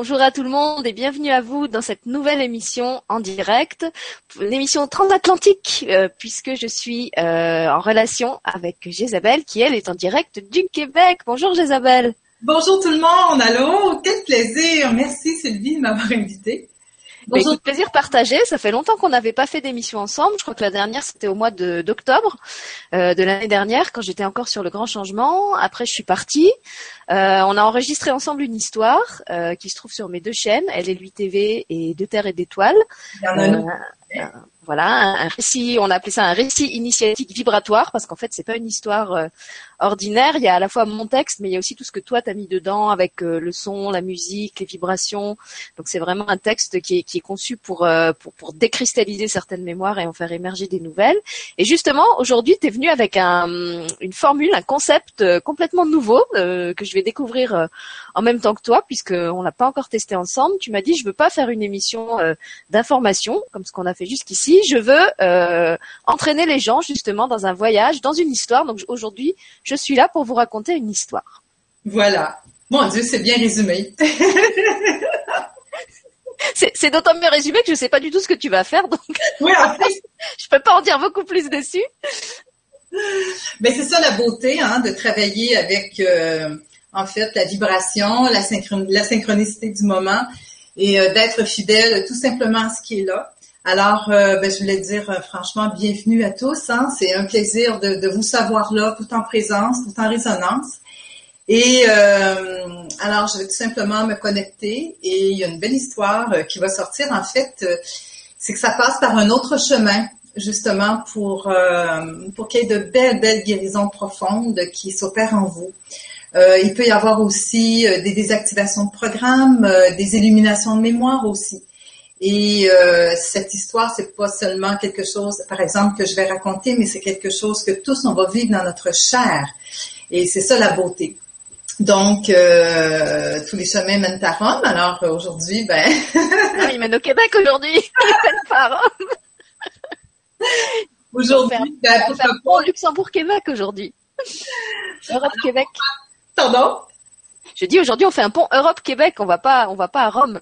Bonjour à tout le monde et bienvenue à vous dans cette nouvelle émission en direct, l'émission transatlantique, euh, puisque je suis euh, en relation avec Jésabelle qui, elle, est en direct du Québec. Bonjour Jésabelle. Bonjour tout le monde, allô, quel plaisir. Merci Sylvie de m'avoir invitée. Bah, écoute, plaisir partagé. Ça fait longtemps qu'on n'avait pas fait d'émission ensemble. Je crois que la dernière c'était au mois de d'octobre euh, de l'année dernière quand j'étais encore sur le grand changement. Après je suis partie. Euh, on a enregistré ensemble une histoire euh, qui se trouve sur mes deux chaînes, Elle est lui TV et De Terre et d'Étoiles. Voilà, un, récit, on a appelé ça un récit initiatique vibratoire parce qu'en fait c'est pas une histoire euh, ordinaire. Il y a à la fois mon texte, mais il y a aussi tout ce que toi t'as mis dedans avec euh, le son, la musique, les vibrations. Donc c'est vraiment un texte qui est, qui est conçu pour, euh, pour, pour décristalliser certaines mémoires et en faire émerger des nouvelles. Et justement aujourd'hui tu es venu avec un, une formule, un concept complètement nouveau que je vais découvrir en même temps que toi puisque on l'a pas encore testé ensemble. Tu m'as dit je veux pas faire une émission d'information comme ce qu'on a fait jusqu'ici je veux euh, entraîner les gens justement dans un voyage, dans une histoire. Donc aujourd'hui, je suis là pour vous raconter une histoire. Voilà. Mon Dieu, c'est bien résumé. c'est d'autant mieux résumé que je ne sais pas du tout ce que tu vas faire, donc oui, en fait. je peux pas en dire beaucoup plus dessus. Mais c'est ça la beauté, hein, de travailler avec euh, en fait la vibration, la, la synchronicité du moment et euh, d'être fidèle tout simplement à ce qui est là. Alors, euh, ben, je voulais dire euh, franchement bienvenue à tous. Hein. C'est un plaisir de, vous savoir là, tout en présence, tout en résonance. Et euh, alors, je vais tout simplement me connecter et il y a une belle histoire qui va sortir. En fait, c'est que ça passe par un autre chemin, justement, pour, pour qu'il y ait de belles, belles guérisons profondes qui s'opèrent en vous. il peut y avoir aussi des désactivations de programmes, des illuminations de mémoire aussi. Et euh, cette histoire, c'est pas seulement quelque chose, par exemple, que je vais raconter, mais c'est quelque chose que tous on va vivre dans notre chair. Et c'est ça la beauté. Donc, euh, tous les chemins mènent à Rome. Alors aujourd'hui, ben. ah, ils mènent au Québec aujourd'hui. Ils mènent pas à Rome. Aujourd'hui, ben, on fait un pont Luxembourg-Québec aujourd'hui. Europe-Québec. Pardon? Je dis aujourd'hui, on fait un pont Europe-Québec. On va pas, on va pas à Rome.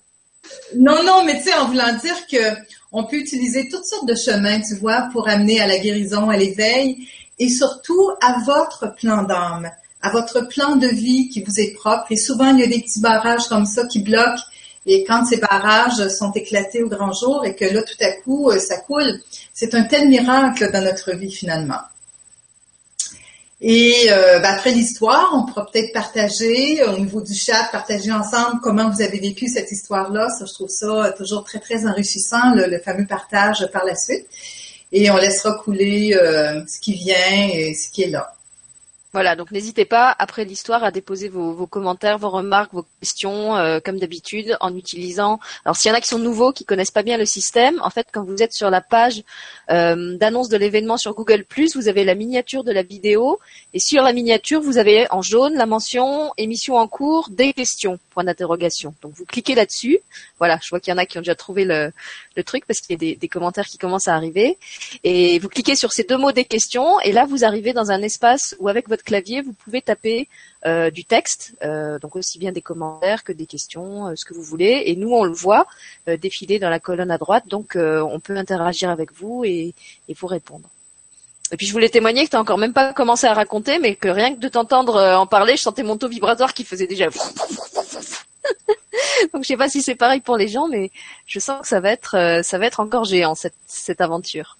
Non, non, mais tu sais, en voulant dire que on peut utiliser toutes sortes de chemins, tu vois, pour amener à la guérison, à l'éveil, et surtout à votre plan d'âme, à votre plan de vie qui vous est propre. Et souvent, il y a des petits barrages comme ça qui bloquent. Et quand ces barrages sont éclatés au grand jour et que là, tout à coup, euh, ça coule, c'est un tel miracle dans notre vie finalement. Et euh, ben, après l'histoire, on pourra peut-être partager au niveau du chat, partager ensemble comment vous avez vécu cette histoire-là. Ça, je trouve ça toujours très très enrichissant, le, fameux partage par la suite. Et on laissera couler euh, ce qui vient et ce qui est là. Voilà, donc n'hésitez pas après l'histoire à déposer vos, commentaires, vos remarques, vos questions, euh, comme d'habitude, en utilisant. Alors s'il y en a qui sont nouveaux, qui connaissent pas bien le système, en fait, quand vous êtes sur la page euh, d'annonce de l'événement sur Google vous avez la miniature de la vidéo, et sur la miniature, vous avez en jaune la mention émission en cours, des questions, point d'interrogation. Donc vous cliquez là-dessus. Voilà, je vois qu'il y en a qui ont déjà trouvé le, truc parce qu'il y a des, commentaires qui commencent à arriver. Et vous cliquez sur ces deux mots des questions, et là vous arrivez dans un espace où avec votre clavier, vous pouvez taper euh, du texte, euh, donc aussi bien des commentaires que des questions, euh, ce que vous voulez. Et nous, on le voit défiler dans la colonne à droite, donc on peut interagir avec vous et, vous répondre. Et puis je voulais témoigner que tu n'as encore même pas commencé à raconter, mais que rien que de t'entendre en parler, je sentais mon taux vibratoire qui faisait déjà. Donc je sais pas si c'est pareil pour les gens, mais je sens que ça va être, ça va être encore géant cette aventure.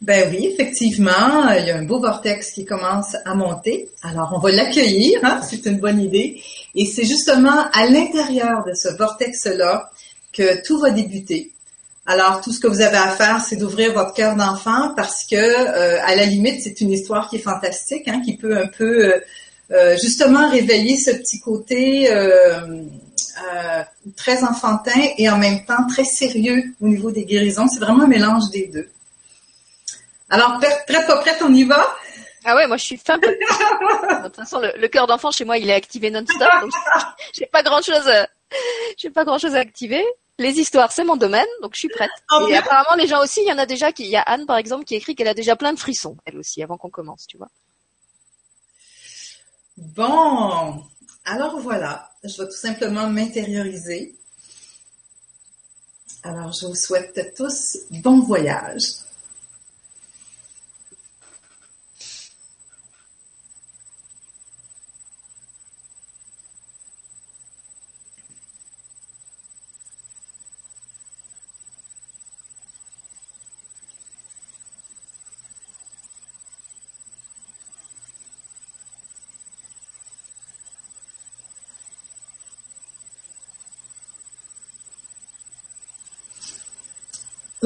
Ben oui, effectivement, il y a un beau vortex qui commence à monter. Alors, on va l'accueillir, hein, c'est une bonne idée. Et c'est justement à l'intérieur de ce vortex-là que tout va débuter. Alors, tout ce que vous avez à faire, c'est d'ouvrir votre cœur d'enfant parce que, euh, à la limite, c'est une histoire qui est fantastique, hein, qui peut un peu euh, euh, justement réveiller ce petit côté très enfantin et en même temps très sérieux au niveau des guérisons. C'est vraiment un mélange des deux. Alors, prête, pas prête, on y va? Ah ouais, moi je suis fan. de toute façon, le, cœur d'enfant chez moi, il est activé non-stop, donc j'ai pas grand-chose, j'ai pas grand-chose à activer. Les histoires, c'est mon domaine, donc je suis prête. Et apparemment, les gens aussi, il y en a déjà qui, il y a Anne par exemple qui écrit qu'elle a déjà plein de frissons, elle aussi, avant qu'on commence, tu vois. Bon, Alors voilà, je vais tout simplement m'intérioriser. Alors je vous souhaite tous bon voyage.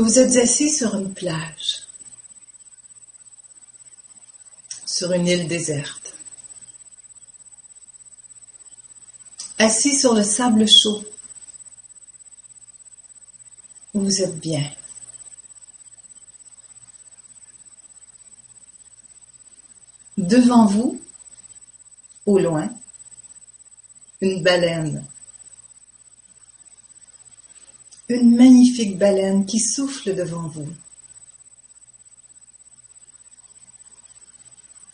Vous êtes assis sur une plage, sur une île déserte, assis sur le sable chaud. Vous êtes bien. Devant vous, au loin, une baleine une magnifique baleine qui souffle devant vous.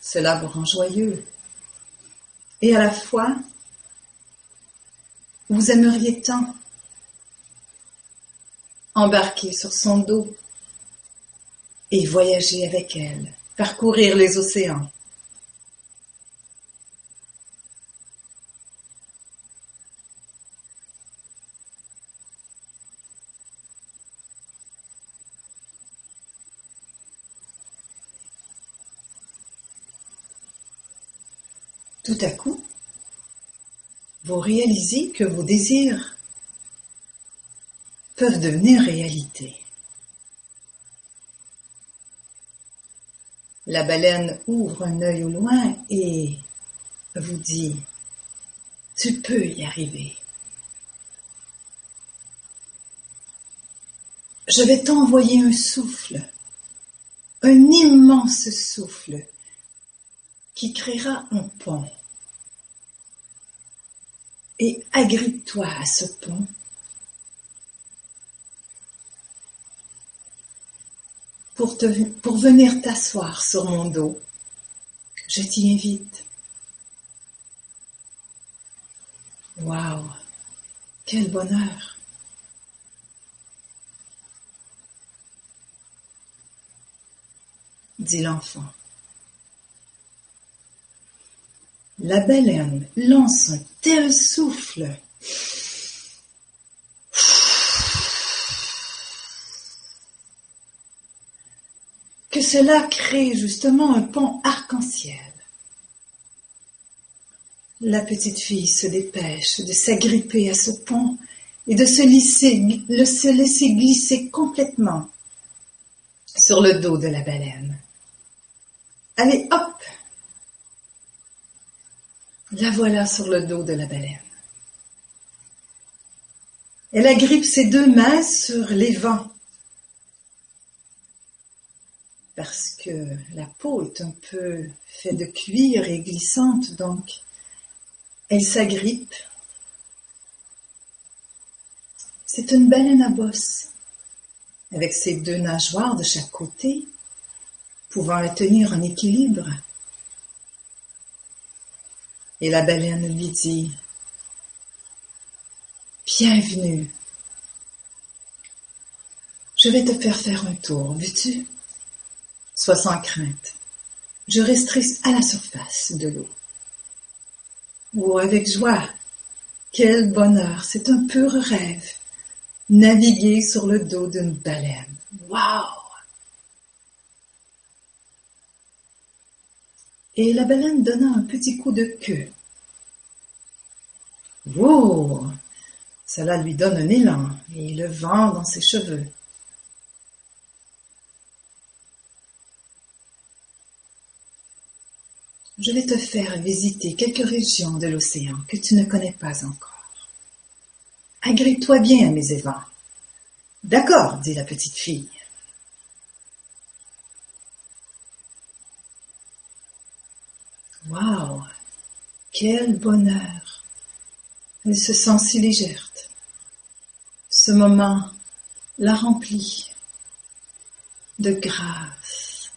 Cela vous rend joyeux. Et à la fois, vous aimeriez tant embarquer sur son dos et voyager avec elle, parcourir les océans. Tout à coup, vous réalisez que vos désirs peuvent devenir réalité. La baleine ouvre un œil au loin et vous dit, tu peux y arriver. Je vais t'envoyer un souffle, un immense souffle qui créera un pont et agrippe-toi à ce pont. Pour, venir t'asseoir sur mon dos. Je t'y invite. Waouh, quel bonheur. dit l'enfant. La baleine lance un tel souffle que cela crée justement un pont arc-en-ciel. La petite fille se dépêche de s'agripper à ce pont et de se laisser, se laisser glisser complètement sur le dos de la baleine. Allez, hop, la voilà sur le dos de la baleine. Elle agrippe ses deux mains sur les vents parce que la peau est un peu faite de cuir et glissante, donc elle s'agrippe. C'est une baleine à bosse, avec ses deux nageoires de chaque côté, pouvant la tenir en équilibre. Et la baleine lui dit, Bienvenue. Je vais te faire faire un tour, veux-tu? Sois sans crainte. Je resterai à la surface de l'eau. Oh, avec joie. Quel bonheur, c'est un pur rêve. Naviguer sur le dos d'une baleine. Waouh et la baleine donna un petit coup de queue. Wow Cela lui donne un élan et le vent dans ses cheveux. Je vais te faire visiter quelques régions de l'océan que tu ne connais pas encore. Agrippe-toi bien mes évents. D'accord, dit la petite fille. Waouh Quel bonheur Elle se sent si légère. Ce moment la remplit de grâce.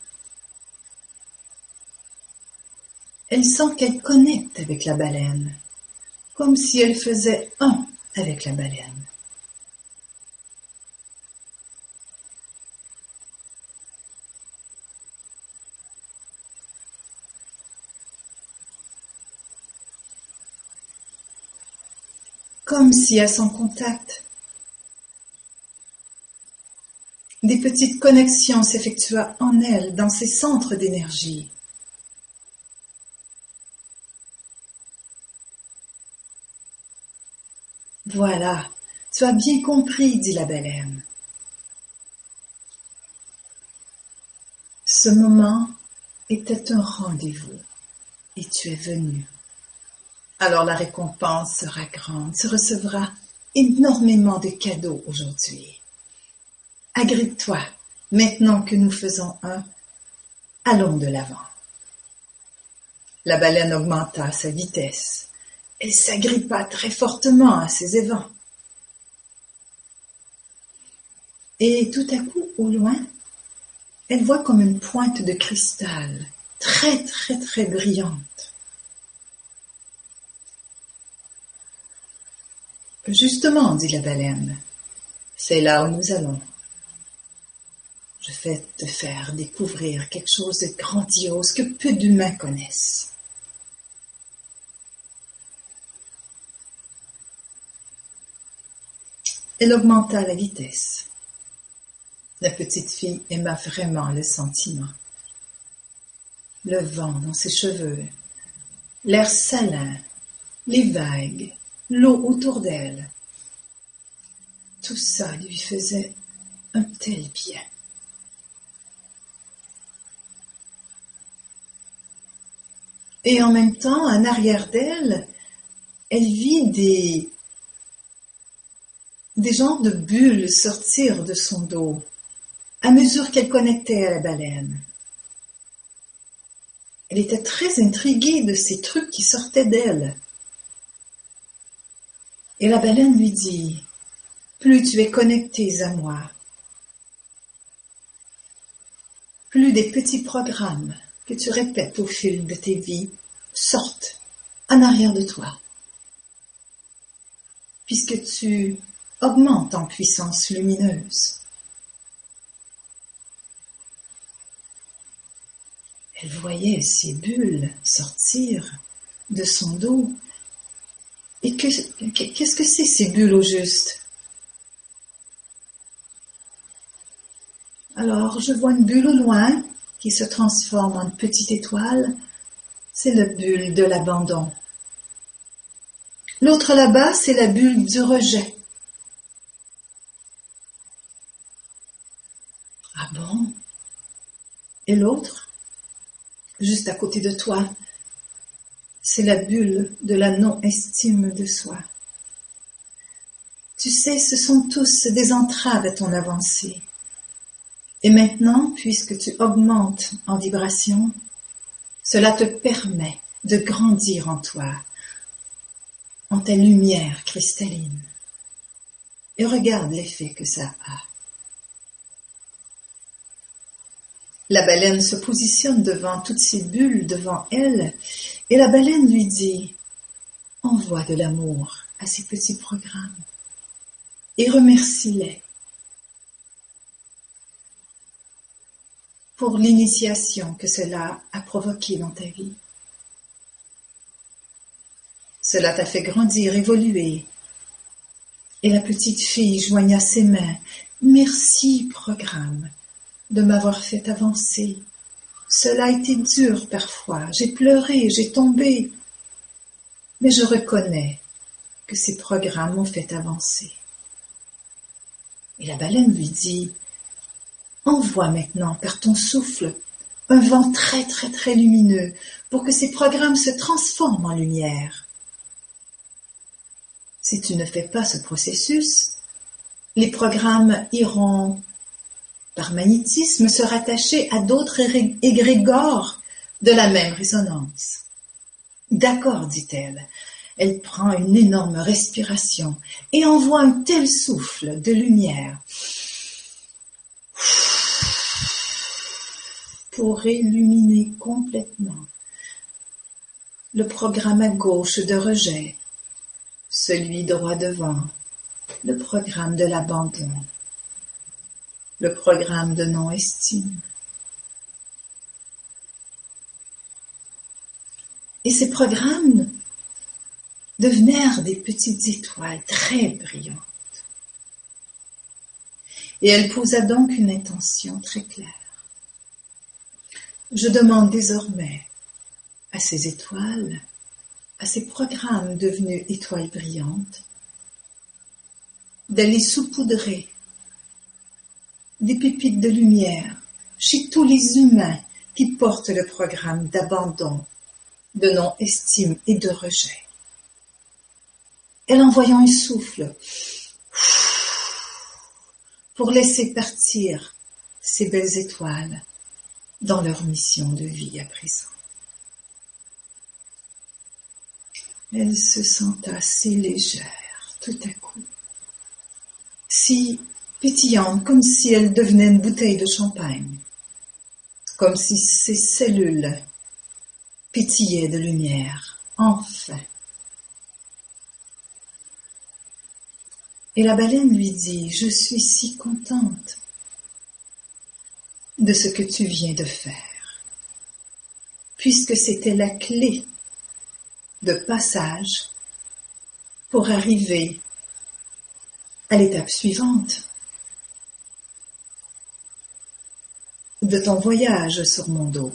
Elle sent qu'elle connecte avec la baleine, comme si elle faisait un avec la baleine. Comme si à son contact, des petites connexions s'effectuaient en elle dans ses centres d'énergie. Voilà, tu as bien compris, dit la baleine. Ce moment était un rendez-vous et tu es venu. Alors la récompense sera grande, tu recevras énormément de cadeaux aujourd'hui. Agrippe-toi, maintenant que nous faisons un, allons de l'avant. La baleine augmenta sa vitesse elle s'agrippa très fortement à ces évents. Et tout à coup, au loin, elle voit comme une pointe de cristal, très très très brillante. Justement, dit la baleine, c'est là où nous allons. Je vais te faire découvrir quelque chose de grandiose que peu d'humains connaissent. Elle augmenta la vitesse. La petite fille aima vraiment le sentiment. Le vent dans ses cheveux, l'air salin, les vagues, l'eau autour d'elle. Tout ça lui faisait un tel bien. Et en même temps, en arrière d'elle, elle vit des des genres de bulles sortirent de son dos à mesure qu'elle connectait à la baleine. Elle était très intriguée de ces trucs qui sortaient d'elle. Et la baleine lui dit, plus tu es connecté à moi, plus des petits programmes que tu répètes au fil de tes vies sortent en arrière de toi. Puisque tu augmente en puissance lumineuse. Elle voyait ces bulles sortir de son dos. Et qu'est-ce que c'est ces bulles au juste? Alors, je vois une bulle au loin qui se transforme en petite étoile. C'est la bulle de l'abandon. L'autre là-bas, c'est la bulle du rejet. Et l'autre, juste à côté de toi, c'est la bulle de la non-estime de soi. Tu sais, ce sont tous des entraves à ton avancée. Et maintenant, puisque tu augmentes en vibration, cela te permet de grandir en toi, en ta lumière cristalline. Et regarde l'effet que ça a. La baleine se positionne devant toutes ces bulles devant elle, et la baleine lui dit Envoie de l'amour à ces petits programmes et remercie-les pour l'initiation que cela a provoquée dans ta vie. Cela t'a fait grandir, évoluer. Et la petite fille joigna ses mains. Merci, programme de m'avoir fait avancer. Cela a été dur parfois, j'ai pleuré, j'ai tombé, mais je reconnais que ces programmes m'ont fait avancer. Et la baleine lui dit, envoie maintenant par ton souffle un vent très très très lumineux pour que ces programmes se transforment en lumière. Si tu ne fais pas ce processus, les programmes iront par magnétisme, se rattacher à d'autres égrégores de la même résonance. D'accord, dit-elle. Elle prend une énorme respiration et envoie un tel souffle de lumière pour illuminer complètement le programme à gauche de rejet celui droit devant, le programme de l'abandon, le programme de non-estime. Et ces programmes devenèrent des petites étoiles très brillantes. Et elle posa donc une intention très claire. Je demande désormais à ces étoiles, à ces programmes devenus étoiles brillantes, d'aller saupoudrer des pépites de lumière chez tous les humains qui portent le programme d'abandon, de non-estime et de rejet. Elle envoyant un souffle pour laisser partir ces belles étoiles dans leur mission de vie à présent. Elle se senta si légère tout à coup, si pétillante comme si elle devenait une bouteille de champagne, comme si ses cellules pétillaient de lumière, enfin. Et la baleine lui dit, je suis si contente de ce que tu viens de faire, puisque c'était la clé de passage pour arriver à l'étape suivante de ton voyage sur mon dos.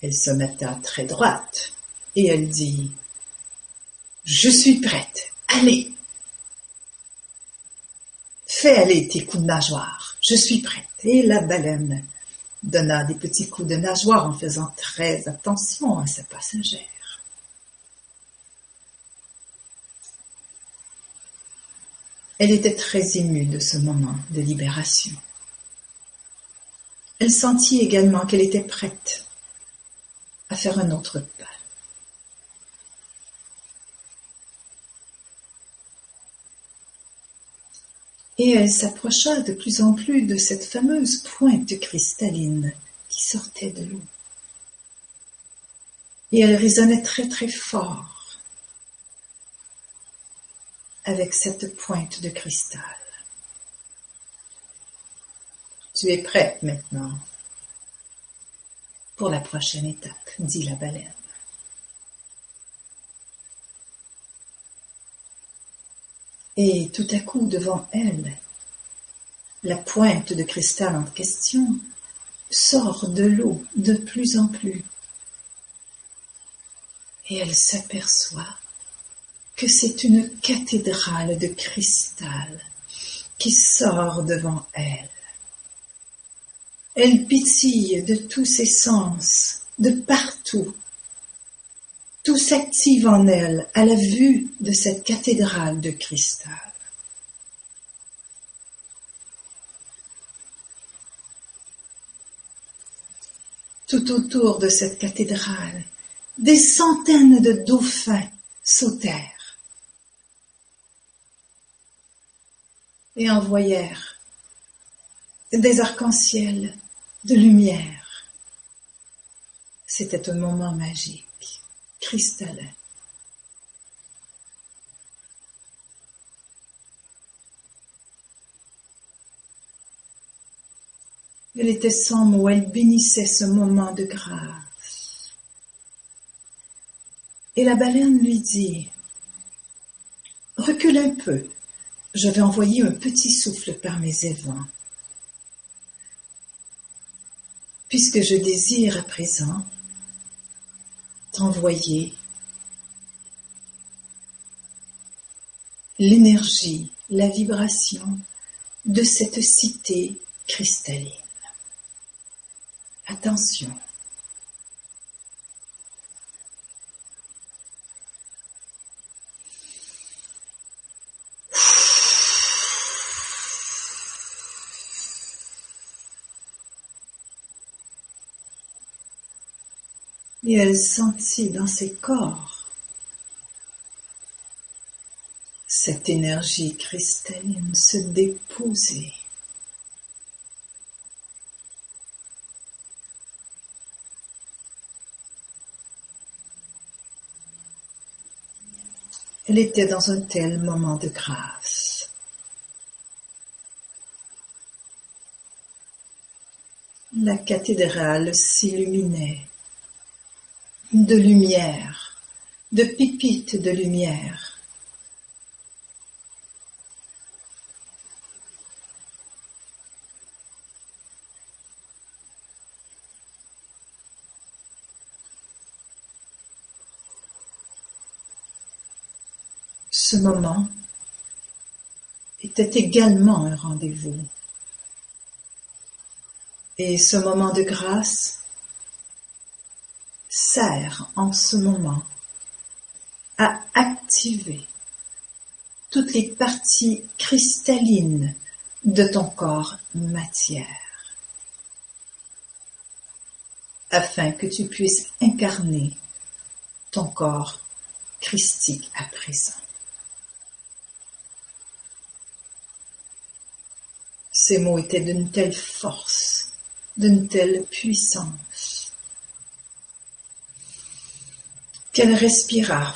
Elle se metta très droite et elle dit, Je suis prête, allez, fais aller tes coups de nageoire, je suis prête. Et la baleine donna des petits coups de nageoire en faisant très attention à sa passagère. Elle était très émue de ce moment de libération. Elle sentit également qu'elle était prête à faire un autre pas. Et elle s'approcha de plus en plus de cette fameuse pointe cristalline qui sortait de l'eau. Et elle résonnait très très fort avec cette pointe de cristal. Tu es prête maintenant pour la prochaine étape, dit la baleine. Et tout à coup, devant elle, la pointe de cristal en question sort de l'eau de plus en plus. Et elle s'aperçoit que c'est une cathédrale de cristal qui sort devant elle. Elle pétille de tous ses sens, de partout. Tout s'active en elle à la vue de cette cathédrale de cristal. Tout autour de cette cathédrale, des centaines de dauphins sautèrent et envoyèrent des arcs-en-ciel de lumière. C'était un moment magique, cristallin. Elle était sans mots, elle bénissait ce moment de grâce. Et la baleine lui dit, recule un peu, je vais envoyer un petit souffle par mes évents. Puisque je désire à présent t'envoyer l'énergie, la vibration de cette cité cristalline. Attention. Et elle sentit dans ses corps cette énergie cristalline se déposer. Elle était dans un tel moment de grâce. La cathédrale s'illuminait de lumière, de pipites de lumière. Ce moment était également un rendez-vous. Et ce moment de grâce sert en ce moment à activer toutes les parties cristallines de ton corps matière, afin que tu puisses incarner ton corps christique à présent. Ces mots étaient d'une telle force, d'une telle puissance, qu'elle respira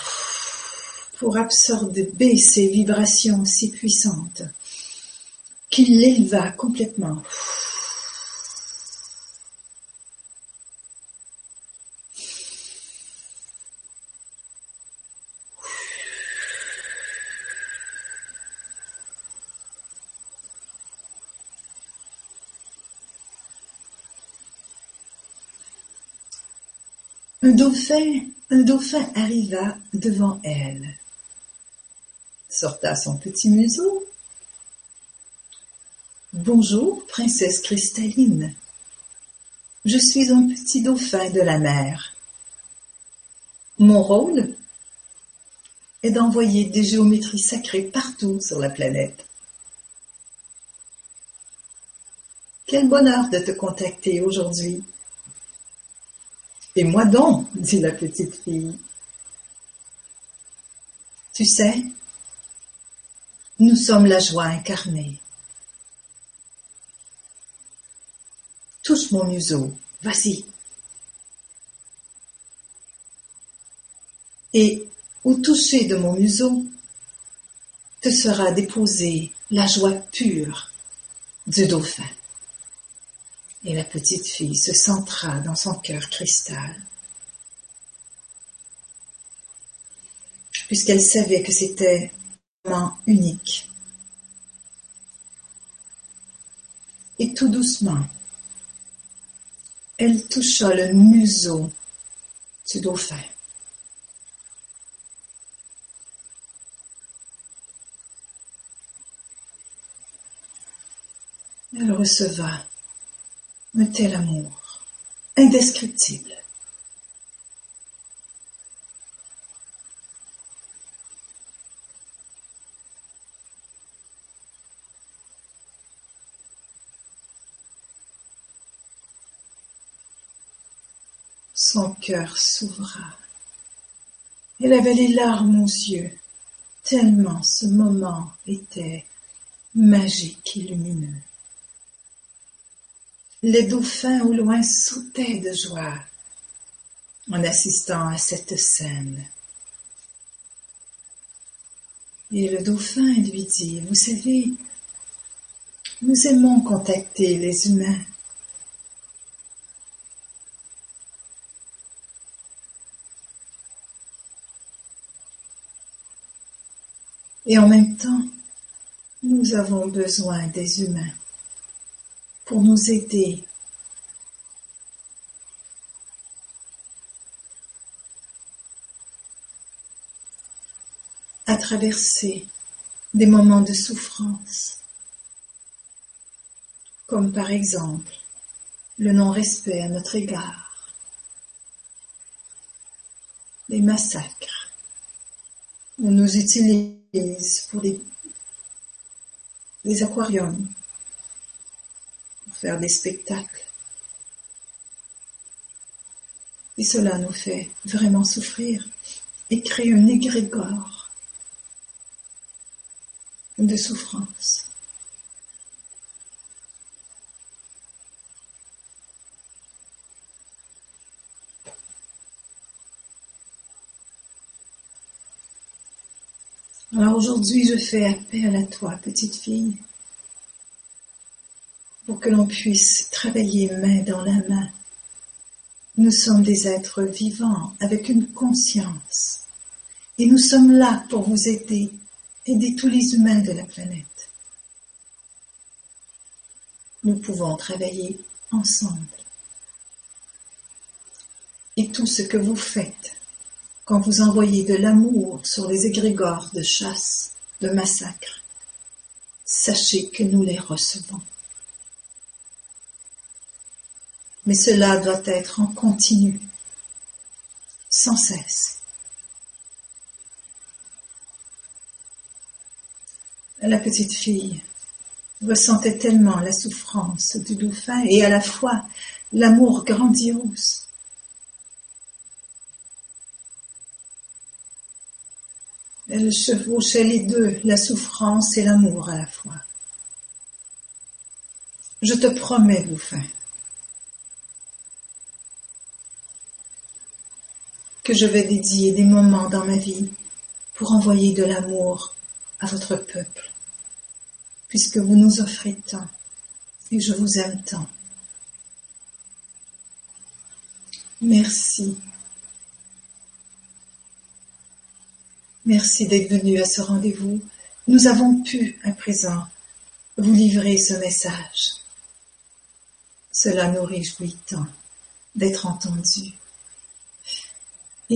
pour absorber ces vibrations si puissantes qu'il l'éleva complètement. Un dauphin, arriva devant elle, sorta son petit museau. Bonjour, princesse cristalline. Je suis un petit dauphin de la mer. Mon rôle est d'envoyer des géométries sacrées partout sur la planète. Quel bonheur de te contacter aujourd'hui. Et moi donc, dit la petite fille. Tu sais, nous sommes la joie incarnée. Touche mon museau, vas-y. Et au toucher de mon museau, te sera déposée la joie pure du dauphin. Et la petite fille se centra dans son cœur cristal, puisqu'elle savait que c'était un moment unique. Et tout doucement, elle toucha le museau du dauphin. Elle receva un tel amour, indescriptible. Son cœur s'ouvra. Elle avait les larmes aux yeux, tellement ce moment était magique et lumineux. Les dauphins au loin sautaient de joie en assistant à cette scène. Et le dauphin lui dit, vous savez, nous aimons contacter les humains. Et en même temps, nous avons besoin des humains pour nous aider. À traverser des moments de souffrance, comme par exemple le non-respect à notre égard, les massacres, on nous utilise pour des, aquariums, des spectacles. Et cela nous fait vraiment souffrir et crée un égrégore de souffrance. Alors aujourd'hui, je fais appel à toi, petite fille, pour que l'on puisse travailler main dans la main. Nous sommes des êtres vivants avec une conscience et nous sommes là pour vous aider, aider tous les humains de la planète. Nous pouvons travailler ensemble. Et tout ce que vous faites quand vous envoyez de l'amour sur les égrégores de chasse, de massacre, sachez que nous les recevons. Mais cela doit être en continu, sans cesse. La petite fille ressentait tellement la souffrance du dauphin et à la fois l'amour grandiose Elle chevauchait les deux, la souffrance et l'amour à la fois. Je te promets, Dauphin, que je vais dédier des moments dans ma vie pour envoyer de l'amour à votre peuple, puisque vous nous offrez tant et je vous aime tant. Merci Merci d'être venu à ce rendez-vous. Nous avons pu, à présent, vous livrer ce message. Cela nous réjouit tant d'être entendu.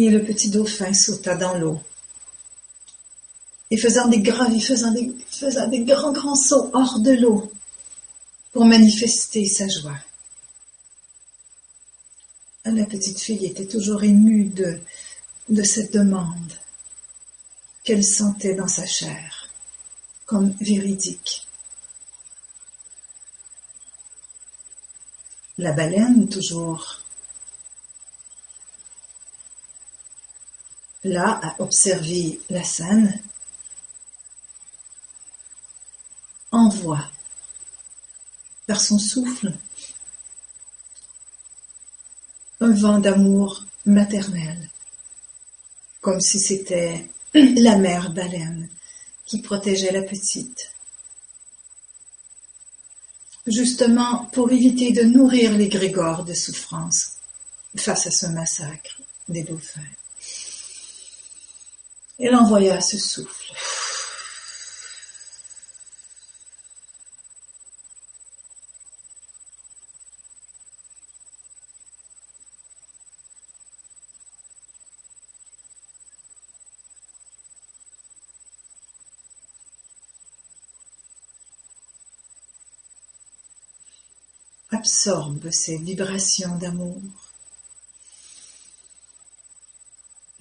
Et le petit dauphin sauta dans l'eau. Et faisant des grands, faisant des, grands, grands sauts hors de l'eau pour manifester sa joie. La petite fille était toujours émue de cette demande qu'elle sentait dans sa chair, comme véridique. La baleine, toujours là à observer la scène, envoie par son souffle un vent d'amour maternel, comme si c'était la mère baleine qui protégeait la petite. Justement pour éviter de nourrir les grégores de souffrance face à ce massacre des dauphins. Elle envoya ce souffle absorbe ces vibrations d'amour.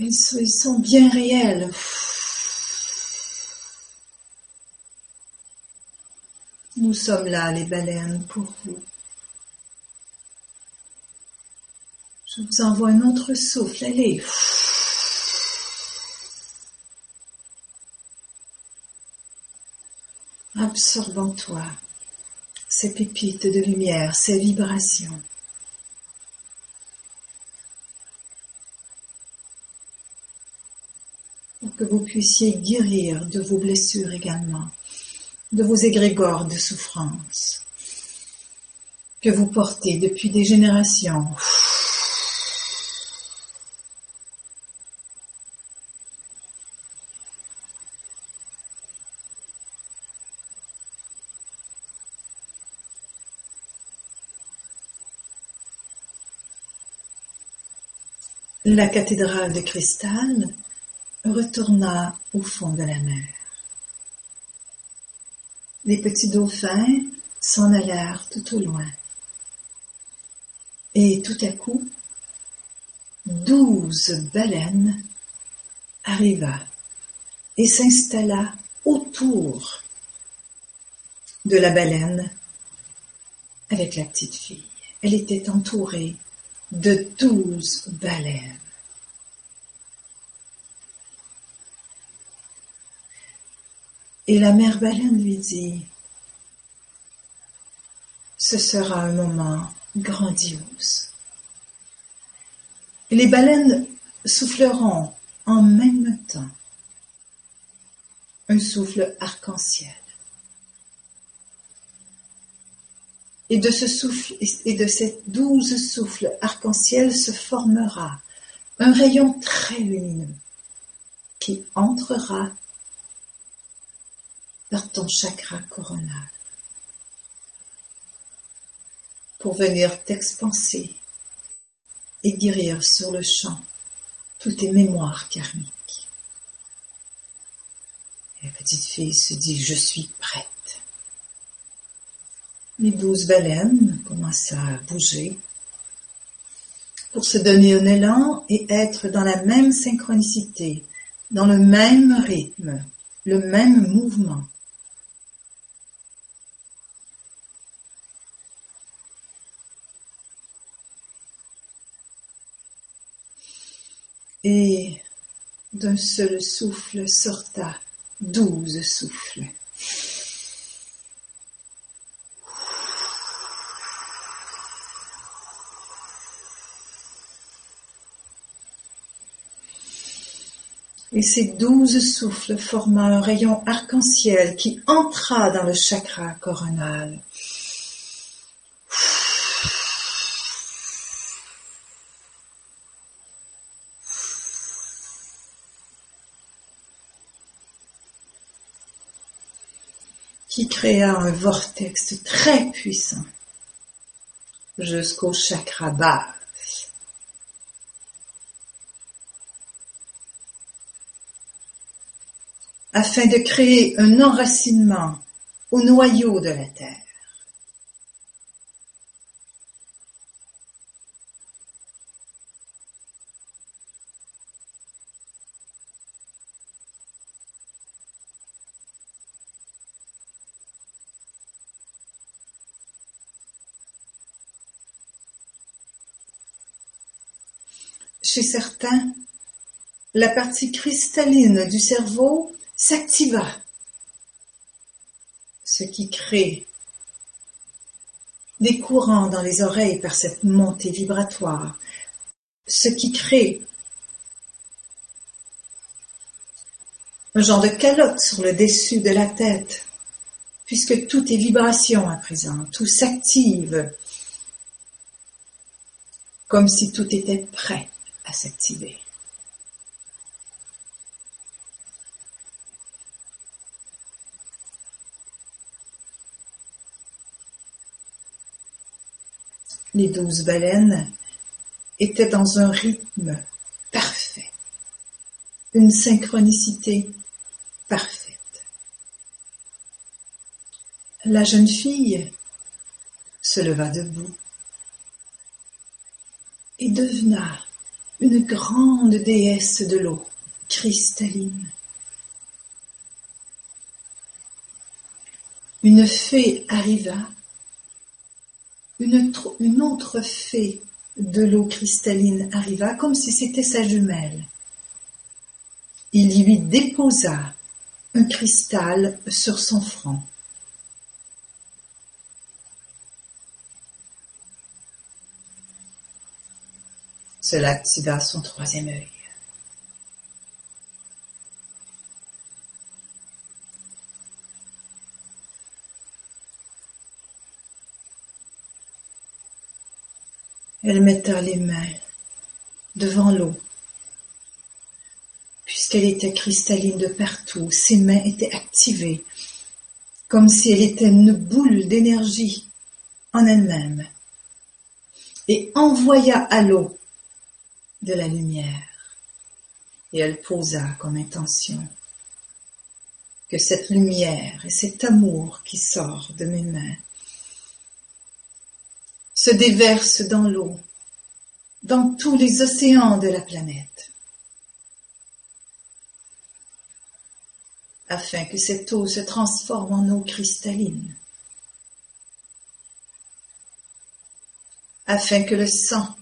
Ils sont, bien réels. Nous sommes là, les baleines, pour vous. Je vous envoie un autre souffle. Allez. Absorbe en toi ces pépites de lumière, ces vibrations. Que vous puissiez guérir de vos blessures également, de vos égrégores de souffrance que vous portez depuis des générations. La cathédrale de cristal retourna au fond de la mer. Les petits dauphins s'en allèrent tout au loin. Et tout à coup, douze baleines arriva et s'installa autour de la baleine avec la petite fille. Elle était entourée de douze baleines. Et la mère baleine lui dit, ce sera un moment grandiose. les baleines souffleront en même temps. un souffle arc-en-ciel. Et de ce souffle et de ces douze souffles arc-en-ciel se formera un rayon très lumineux qui entrera dans ton chakra coronal pour venir t'expanser et guérir sur le champ toutes tes mémoires karmiques. La petite fille se dit, je suis prête. Les douze baleines commencent à bouger pour se donner un élan et être dans la même synchronicité, dans le même rythme, le même mouvement. Et d'un seul souffle sorta douze souffles. Et ces douze souffles forma un rayon arc-en-ciel qui entra dans le chakra coronal. Qui créa un vortex très puissant jusqu'au chakra bas afin de créer un enracinement au noyau de la Terre. La partie cristalline du cerveau s'activa, ce qui crée des courants dans les oreilles par cette montée vibratoire, ce qui crée un genre de calotte sur le dessus de la tête, puisque tout est vibration à présent, tout s'active, comme si tout était prêt s'activer. les douze baleines étaient dans un rythme parfait, une synchronicité parfaite. La jeune fille se leva debout et devena une grande déesse de l'eau, cristalline. Une fée arriva une, autre fée de l'eau cristalline arriva comme si c'était sa jumelle. Il lui déposa un cristal sur son front. Cela activa son troisième œil. Elle metta les mains devant l'eau. Puisqu'elle était cristalline de partout, ses mains étaient activées, comme si elle était une boule d'énergie en elle-même, et envoya à l'eau de la lumière. Et elle posa comme intention que cette lumière et cet amour qui sort de mes mains se déverse dans l'eau, dans tous les océans de la planète, afin que cette eau se transforme en eau cristalline, afin que le sang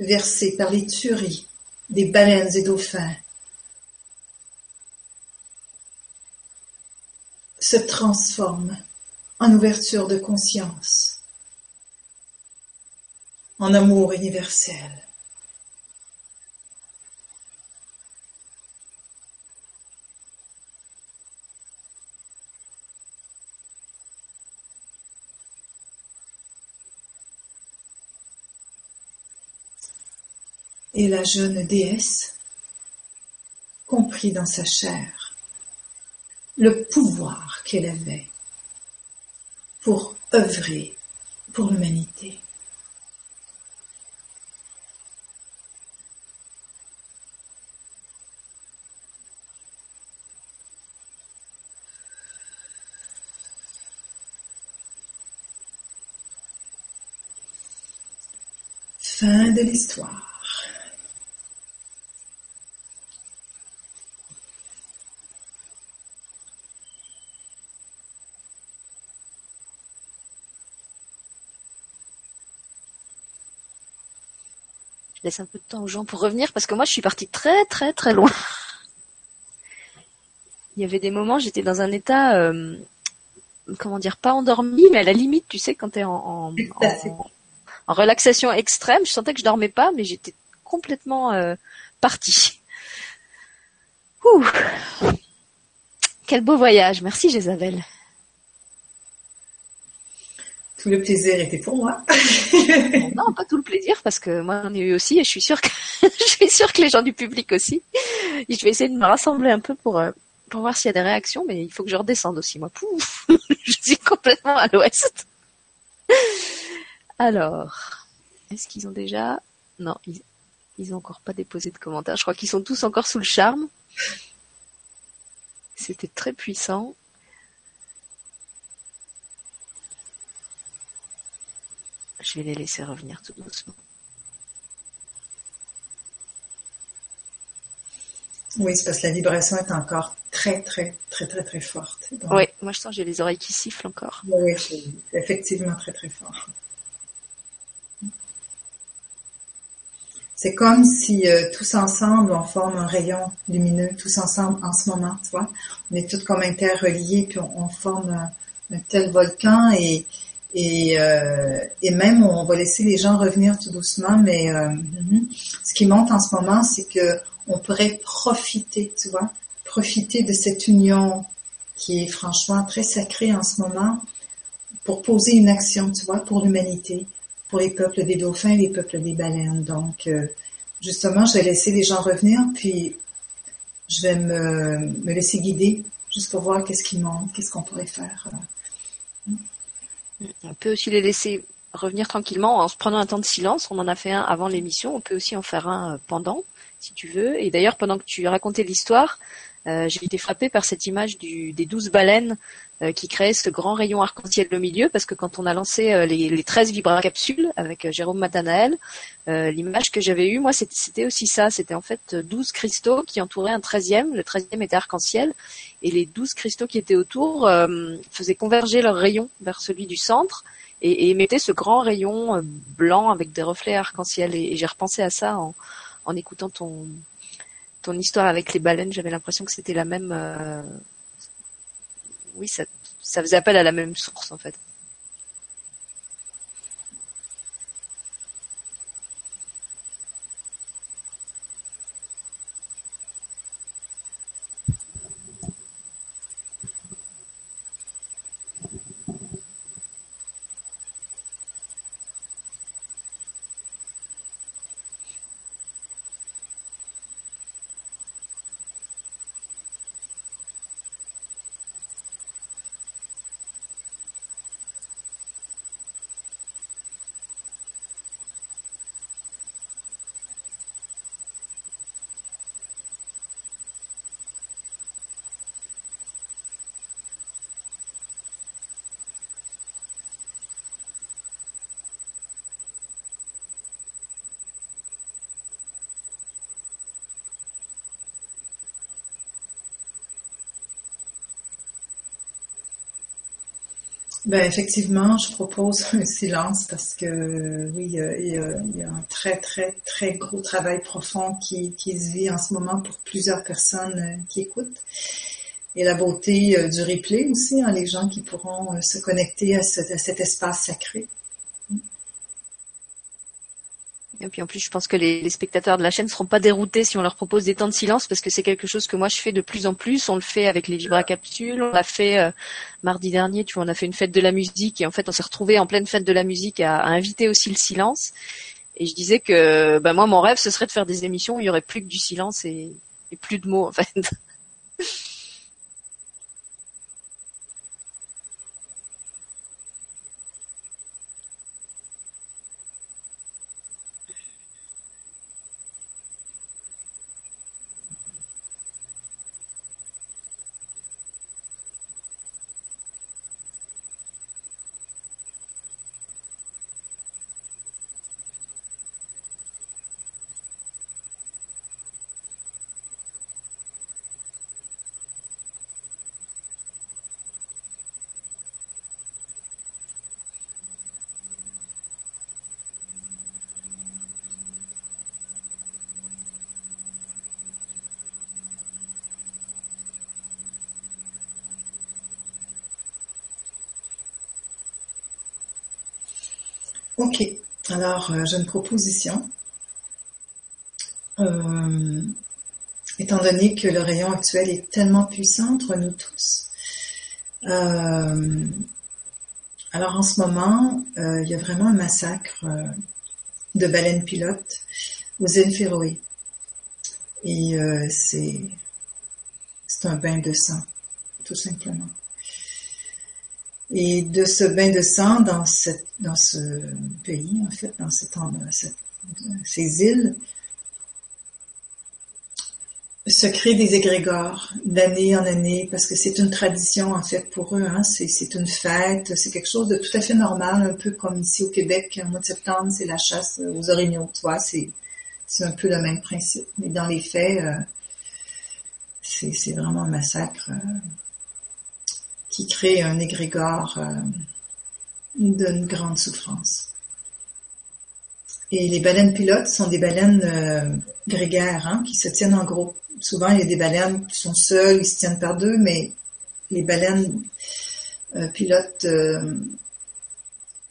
versé par les tueries des baleines et dauphins se transforme en ouverture de conscience en amour universel. Et la jeune déesse comprit dans sa chair le pouvoir qu'elle avait pour œuvrer pour l'humanité. Fin de l'histoire. Laisse un peu de temps aux gens pour revenir parce que moi je suis partie très très très loin. Il y avait des moments, j'étais dans un état, euh, comment dire, pas endormi, mais à la limite, tu sais, quand tu es en, en, en, relaxation extrême, je sentais que je dormais pas, mais j'étais complètement euh, partie. Ouh. Quel beau voyage. Merci, Jézabel. Tout le plaisir était pour moi. non, pas tout le plaisir parce que moi j'en ai eu aussi et je suis sûre que je suis sûre que les gens du public aussi. Je vais essayer de me rassembler un peu pour euh, pour voir s'il y a des réactions, mais il faut que je redescende aussi moi. Pouf, je suis complètement à l'ouest. Alors, est-ce qu'ils ont déjà Non, ils ils ont encore pas déposé de commentaires. Je crois qu'ils sont tous encore sous le charme. C'était très puissant. Je vais les laisser revenir tout doucement. Oui, c'est parce que la vibration est encore très, très, très, très, très forte. Oui, moi je sens que j'ai les oreilles qui sifflent encore. Oui, c'est effectivement très, très fort. C'est comme si euh, tous ensemble on forme un rayon lumineux, tous ensemble en ce moment, tu vois. On est tous comme interreliés, puis on, forme un, tel volcan et, et, euh, et même on va laisser les gens revenir tout doucement, mais euh, mhm. ce qui monte en ce moment, c'est que on pourrait profiter, tu vois, profiter de cette union qui est franchement très sacrée en ce moment pour poser une action, tu vois, pour l'humanité, pour les peuples des dauphins et les peuples des baleines. Donc, euh, justement, je vais laisser les gens revenir, puis je vais me, me laisser guider juste pour voir qu'est-ce qui monte, qu'est-ce qu'on pourrait faire. On peut aussi les laisser revenir tranquillement en se prenant un temps de silence. On en a fait un avant l'émission. On peut aussi en faire un euh, pendant, si tu veux. Et d'ailleurs, pendant que tu racontais l'histoire, euh, j'ai été frappée par cette image des douze baleines euh, qui créaient ce grand rayon arc-en-ciel au milieu, parce que quand on a lancé les, les 13 vibracapsules avec Jérôme Matanael, l'image que j'avais eue, moi, c'était aussi ça. C'était en fait 12 cristaux qui entouraient un 13e. Le 13e était arc-en-ciel. Et les 12 cristaux qui étaient autour faisaient converger leur rayon vers celui du centre et, et émettaient ce grand rayon blanc avec des reflets arc-en-ciel. Et, et j'ai repensé à ça en, en écoutant ton, ton histoire avec les baleines, j'avais l'impression que c'était la même. Euh... Oui, ça, ça faisait appel à la même source en fait. Ben effectivement, je propose un silence parce que oui, il y, a, un très très très gros travail profond qui, se vit en ce moment pour plusieurs personnes euh, qui écoutent. Et la beauté euh, du replay aussi, hein, les gens qui pourront euh, se connecter à cet espace sacré. Et puis en plus, je pense que les, spectateurs de la chaîne ne seront pas déroutés si on leur propose des temps de silence parce que c'est quelque chose que moi je fais de plus en plus. On le fait avec les vibracapsules. On l'a fait euh, mardi dernier. Tu vois, on a fait une fête de la musique et en fait, on s'est retrouvé en pleine fête de la musique à, inviter aussi le silence. Et je disais que bah, moi, mon rêve, ce serait de faire des émissions où il y aurait plus que du silence et plus de mots, en fait. Ok, alors euh, j'ai une proposition. Euh, étant donné que le rayon actuel est tellement puissant entre nous tous. Euh, alors en ce moment, il y a vraiment un massacre de baleines pilotes aux îles Féroé. Et c'est un bain de sang, tout simplement. Et de ce bain de sang dans, ce pays, en fait, dans ces îles, se créent des égrégores d'année en année parce que c'est une tradition en fait pour eux. Hein. C'est une fête, c'est quelque chose de tout à fait normal, un peu comme ici au Québec, au mois de septembre, c'est la chasse aux orignaux. Tu vois, c'est un peu le même principe. Mais dans les faits, euh, c'est vraiment un massacre. Euh, qui crée un égrégore euh, d'une grande souffrance. Et les baleines pilotes sont des baleines euh, grégaires hein, qui se tiennent en groupe. Souvent, il y a des baleines qui sont seules, ils se tiennent par deux, mais les baleines euh, pilotes,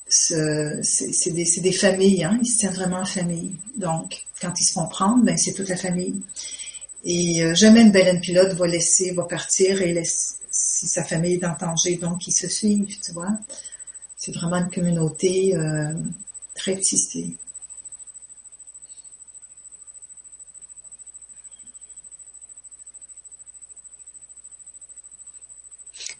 c'est des, familles, hein, ils se tiennent vraiment en famille. Donc, quand ils se font prendre, ben, c'est toute la famille. Et jamais une baleine pilote va laisser, va partir et laisser, si sa famille est en danger, donc ils se suivent, tu vois. C'est vraiment une communauté euh, très tissée.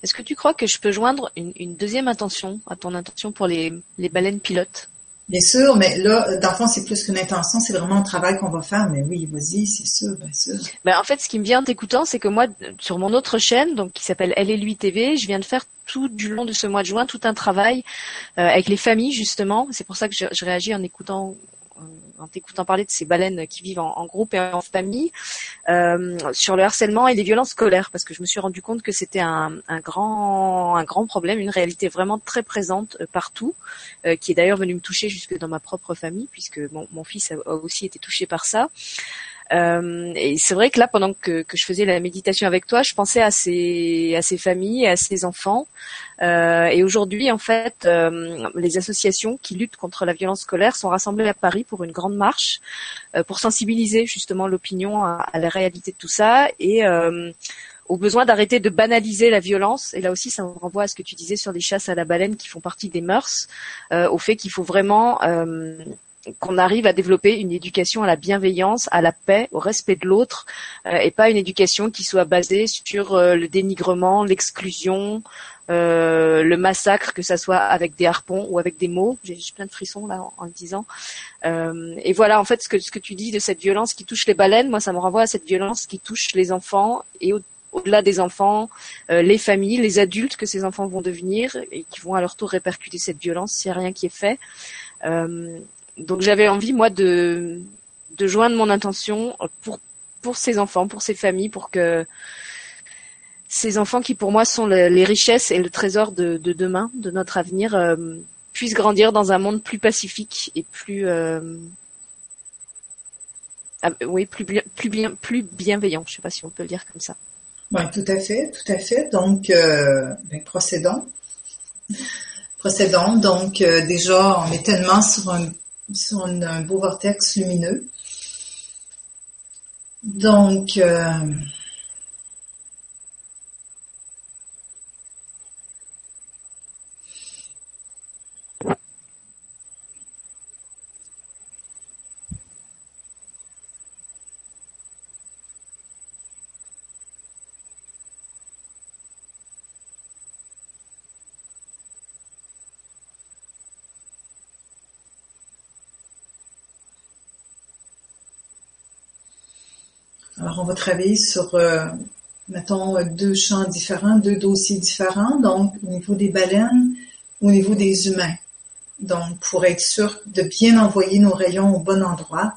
Est-ce que tu crois que je peux joindre une, deuxième intention à ton intention pour les baleines pilotes? Bien sûr, mais là, dans le fond, c'est plus qu'une intention, c'est vraiment un travail qu'on va faire. Mais oui, vas-y, c'est sûr, bien sûr. Ben, en fait, ce qui me vient en t'écoutant, c'est que moi, sur mon autre chaîne, donc qui s'appelle Elle et lui TV, je viens de faire tout du long de ce mois de juin tout un travail euh, avec les familles justement. C'est pour ça que je, je réagis en écoutant en t'écoutant parler de ces baleines qui vivent en, groupe et en famille, euh, sur le harcèlement et les violences scolaires, parce que je me suis rendu compte que c'était un, grand, problème, une réalité vraiment très présente euh, partout, euh, qui est d'ailleurs venue me toucher jusque dans ma propre famille, puisque mon fils a aussi été touché par ça. Euh, et c'est vrai que là, pendant que, que, je faisais la méditation avec toi, je pensais à ces, à ces familles, à ces enfants. Euh, et aujourd'hui, en fait, euh, les associations qui luttent contre la violence scolaire sont rassemblées à Paris pour une grande marche, euh, pour sensibiliser justement l'opinion à, à, la réalité de tout ça et euh, au besoin d'arrêter de banaliser la violence. Et là aussi, ça me renvoie à ce que tu disais sur les chasses à la baleine qui font partie des mœurs, au fait qu'il faut vraiment qu'on arrive à développer une éducation à la bienveillance, à la paix, au respect de l'autre, euh, et pas une éducation qui soit basée sur euh, le dénigrement, l'exclusion, euh, le massacre, que ça soit avec des harpons ou avec des mots. J'ai plein de frissons là en, le disant. et voilà, en fait, ce que, ce que tu dis de cette violence qui touche les baleines, moi, ça me renvoie à cette violence qui touche les enfants et au-delà des enfants, les familles, les adultes que ces enfants vont devenir et qui vont à leur tour répercuter cette violence s'il n'y a rien qui est fait. Donc j'avais envie moi de joindre mon intention pour pour ces enfants, pour ces familles, pour que ces enfants qui pour moi sont les richesses et le trésor de, de demain, de notre avenir, euh, puissent grandir dans un monde plus pacifique et plus euh, ah, oui plus bien plus bien plus bienveillant. Je sais pas si on peut le dire comme ça. Oui, tout à fait, tout à fait. Donc euh, ben, procédons. Procédons. Donc euh, déjà, on est tellement sur un sur un beau vortex lumineux. Donc, euh, travailler sur, euh, deux champs différents, deux dossiers différents, donc au niveau des baleines, au niveau des humains. Donc, pour être sûr de bien envoyer nos rayons au bon endroit,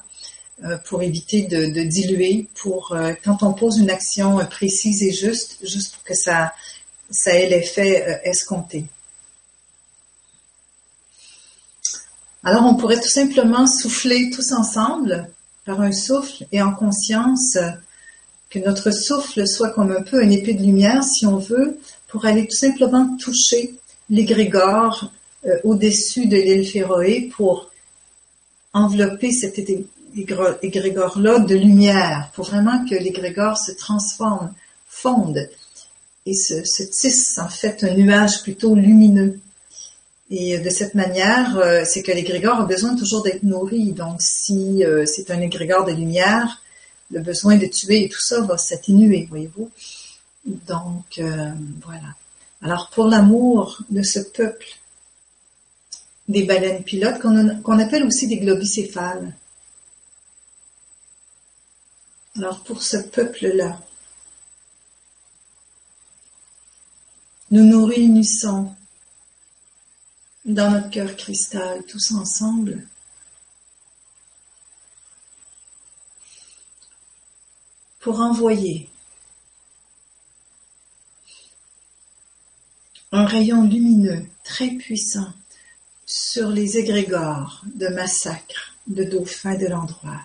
euh, pour éviter de, diluer, pour euh, quand on pose une action précise et juste, juste pour que ça, ça ait l'effet escompté. Alors, on pourrait tout simplement souffler tous ensemble par un souffle et en conscience que notre souffle soit comme un peu une épée de lumière, si on veut, pour aller tout simplement toucher l'égrégore euh, au-dessus de l'île Féroé pour envelopper cet égrégore-là de lumière, pour vraiment que l'égrégore se transforme, fonde et se, se tisse en fait un nuage plutôt lumineux. Et de cette manière, euh, c'est que l'égrégore a besoin toujours d'être nourri. Donc, si euh, c'est un égrégore de lumière, le besoin de tuer et tout ça va s'atténuer, voyez-vous. Donc, euh, voilà. Alors, pour l'amour de ce peuple des baleines pilotes, qu'on appelle aussi des globicéphales. Alors, pour ce peuple-là, nous nous réunissons dans notre cœur cristal, tous ensemble. Pour envoyer un rayon lumineux très puissant sur les égrégores de massacre de dauphins de l'endroit.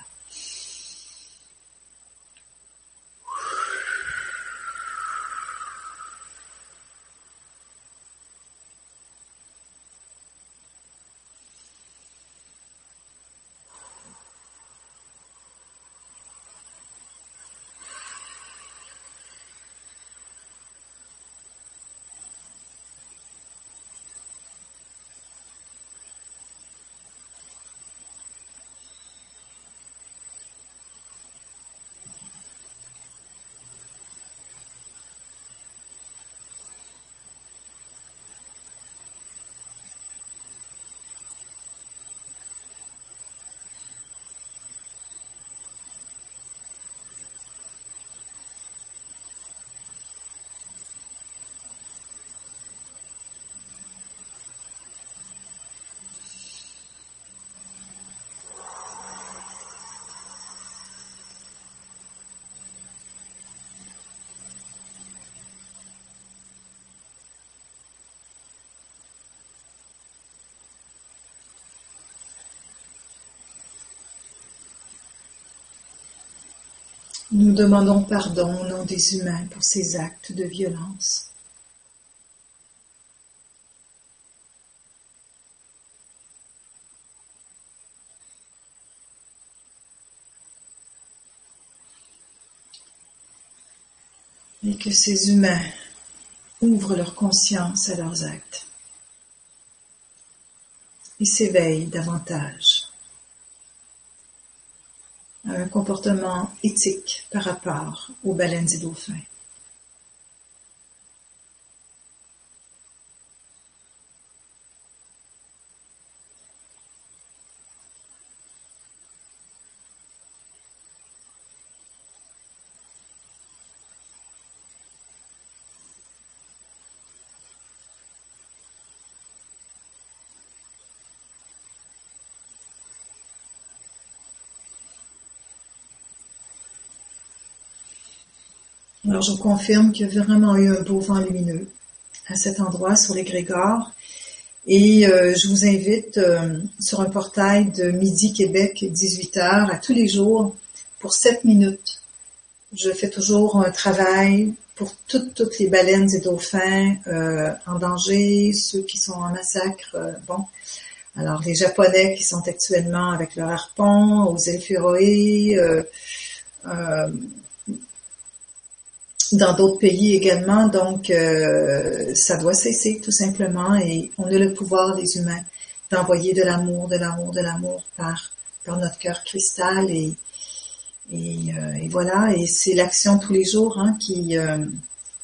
Nous demandons pardon au nom des humains pour ces actes de violence. Et que ces humains ouvrent leur conscience à leurs actes et s'éveillent davantage un comportement éthique par rapport aux baleines et dauphins. Alors je confirme qu'il y a vraiment eu un beau vent lumineux à cet endroit sur les Grégores. Et euh, je vous invite euh, sur un portail de Midi Québec 18h à tous les jours pour 7 minutes. Je fais toujours un travail pour toutes, toutes les baleines et dauphins euh, en danger, ceux qui sont en massacre. bon, alors les Japonais qui sont actuellement avec leur harpon aux îles Féroé, dans d'autres pays également. Donc, euh, ça doit cesser tout simplement et on a le pouvoir, les humains, d'envoyer de l'amour, de l'amour, de l'amour par, par notre cœur cristal et, et, euh, voilà. Et c'est l'action tous les jours hein, qui, euh,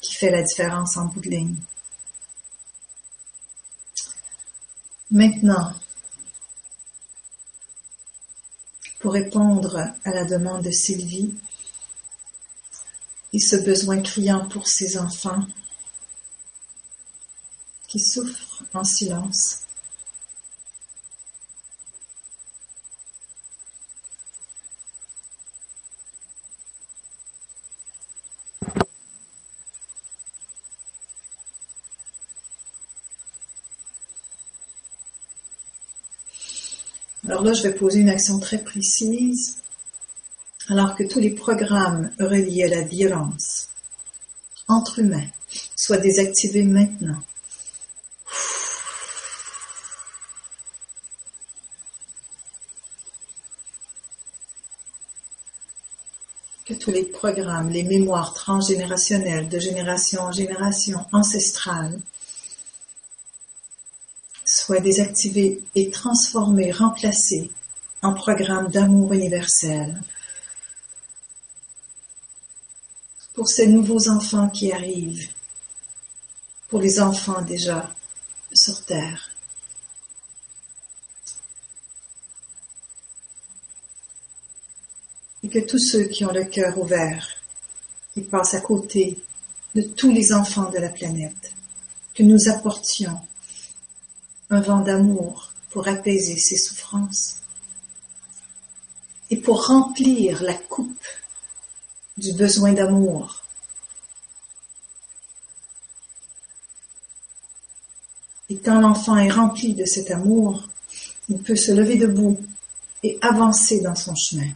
qui fait la différence en bout de ligne. Maintenant, pour répondre à la demande de Sylvie, et ce besoin criant pour ses enfants qui souffrent en silence. Alors là, je vais poser une action très précise, alors que tous les programmes reliés à la violence entre humains soient désactivés maintenant. Que tous les programmes, les mémoires transgénérationnelles de génération en génération ancestrales soit désactivé et transformé, remplacé en programme d'amour universel. Pour ces nouveaux enfants qui arrivent, pour les enfants déjà sur Terre. Et que tous ceux qui ont le cœur ouvert, qui passent à côté de tous les enfants de la planète, que nous apportions un vent d'amour pour apaiser ses souffrances et pour remplir la coupe du besoin d'amour. Et quand l'enfant est rempli de cet amour, il peut se lever debout et avancer dans son chemin.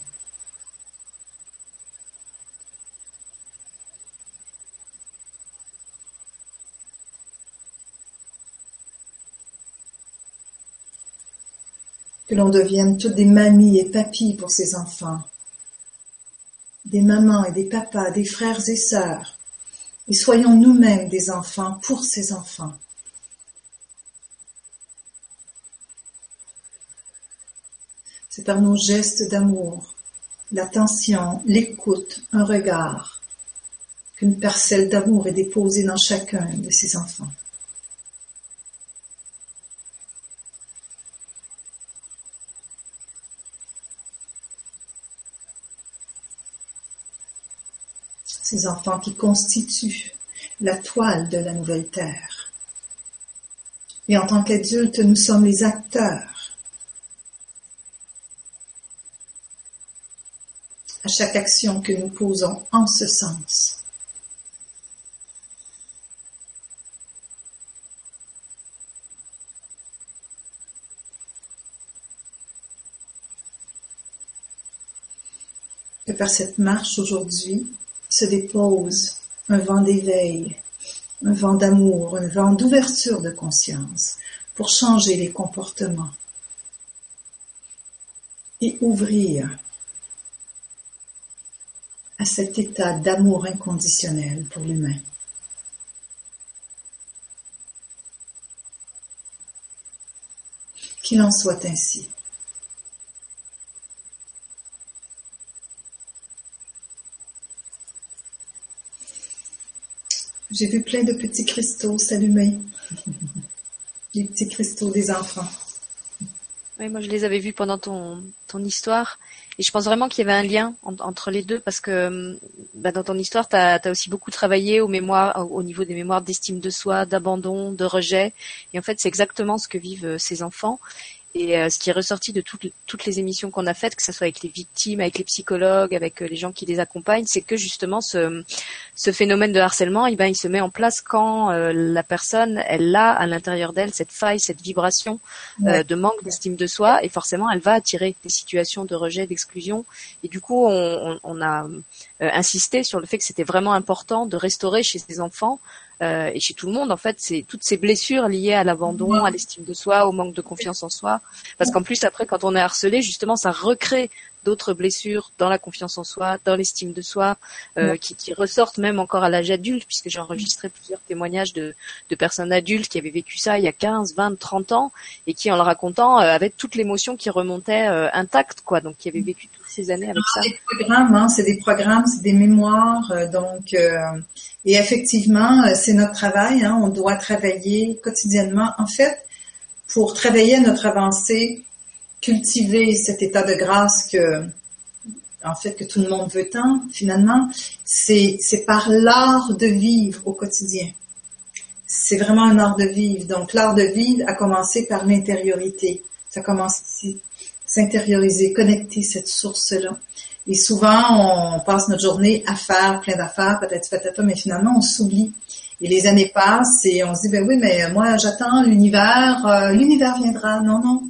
que l'on devienne toutes des mamies et papis pour ses enfants, des mamans et des papas, des frères et sœurs, et soyons nous-mêmes des enfants pour ces enfants. C'est par nos gestes d'amour, l'attention, l'écoute, un regard, qu'une parcelle d'amour est déposée dans chacun de ces enfants. Enfants qui constituent la toile de la nouvelle terre. Et en tant qu'adultes, nous sommes les acteurs. À chaque action que nous posons en ce sens. Et par cette marche aujourd'hui, se dépose un vent d'éveil, un vent d'amour, un vent d'ouverture de conscience pour changer les comportements et ouvrir à cet état d'amour inconditionnel pour l'humain. Qu'il en soit ainsi. J'ai vu plein de petits cristaux s'allumer. Les petits cristaux des enfants. Oui, moi je les avais vus pendant ton, ton histoire et je pense vraiment qu'il y avait un lien entre les deux parce que bah, dans ton histoire, tu as, aussi beaucoup travaillé au, mémoire, au niveau des mémoires d'estime de soi, d'abandon, de rejet et en fait c'est exactement ce que vivent euh, ces enfants et euh, ce qui est ressorti de toutes, toutes les émissions qu'on a faites, que ce soit avec les victimes, avec les psychologues, avec euh, les gens qui les accompagnent, c'est que justement ce, ce phénomène de harcèlement, eh ben, il se met en place quand euh, la personne, elle a à l'intérieur d'elle cette faille, cette vibration de manque d'estime de soi, et forcément, elle va attirer des situations de rejet, d'exclusion. Et du coup, on, on a insisté sur le fait que c'était vraiment important de restaurer chez ces enfants euh, et chez tout le monde en fait, c'est toutes ces blessures liées à l'abandon, à l'estime de soi, au manque de confiance en soi. Parce qu'en plus après, quand on est harcelé, justement, ça recrée d'autres blessures dans la confiance en soi, dans l'estime de soi, euh, qui, qui, ressortent même encore à l'âge adulte, puisque j'ai enregistré plusieurs témoignages de, de, personnes adultes qui avaient vécu ça il y a 15, 20, 30 ans, et qui, en le racontant, euh, avaient toute l'émotion qui remontait euh, intacte, quoi. Donc, qui avaient vécu toutes ces années avec ça. C'est des programmes, hein, c'est des programmes, c'est des mémoires, euh, donc. Euh, et effectivement, c'est notre travail. Hein, on doit travailler quotidiennement. En fait, pour travailler à notre avancée, cultiver cet état de grâce que en fait que tout le monde veut tant, finalement, c'est par l'art de vivre au quotidien. C'est vraiment un art de vivre. Donc l'art de vivre a commencé par l'intériorité. Ça commence ici. S'intérioriser, connecter cette source-là. Et souvent, on passe notre journée à faire plein d'affaires, peut-être peut-être, mais finalement, on s'oublie. Et les années passent et on se dit, ben oui, mais moi, j'attends l'univers, euh, l'univers viendra. Non, non.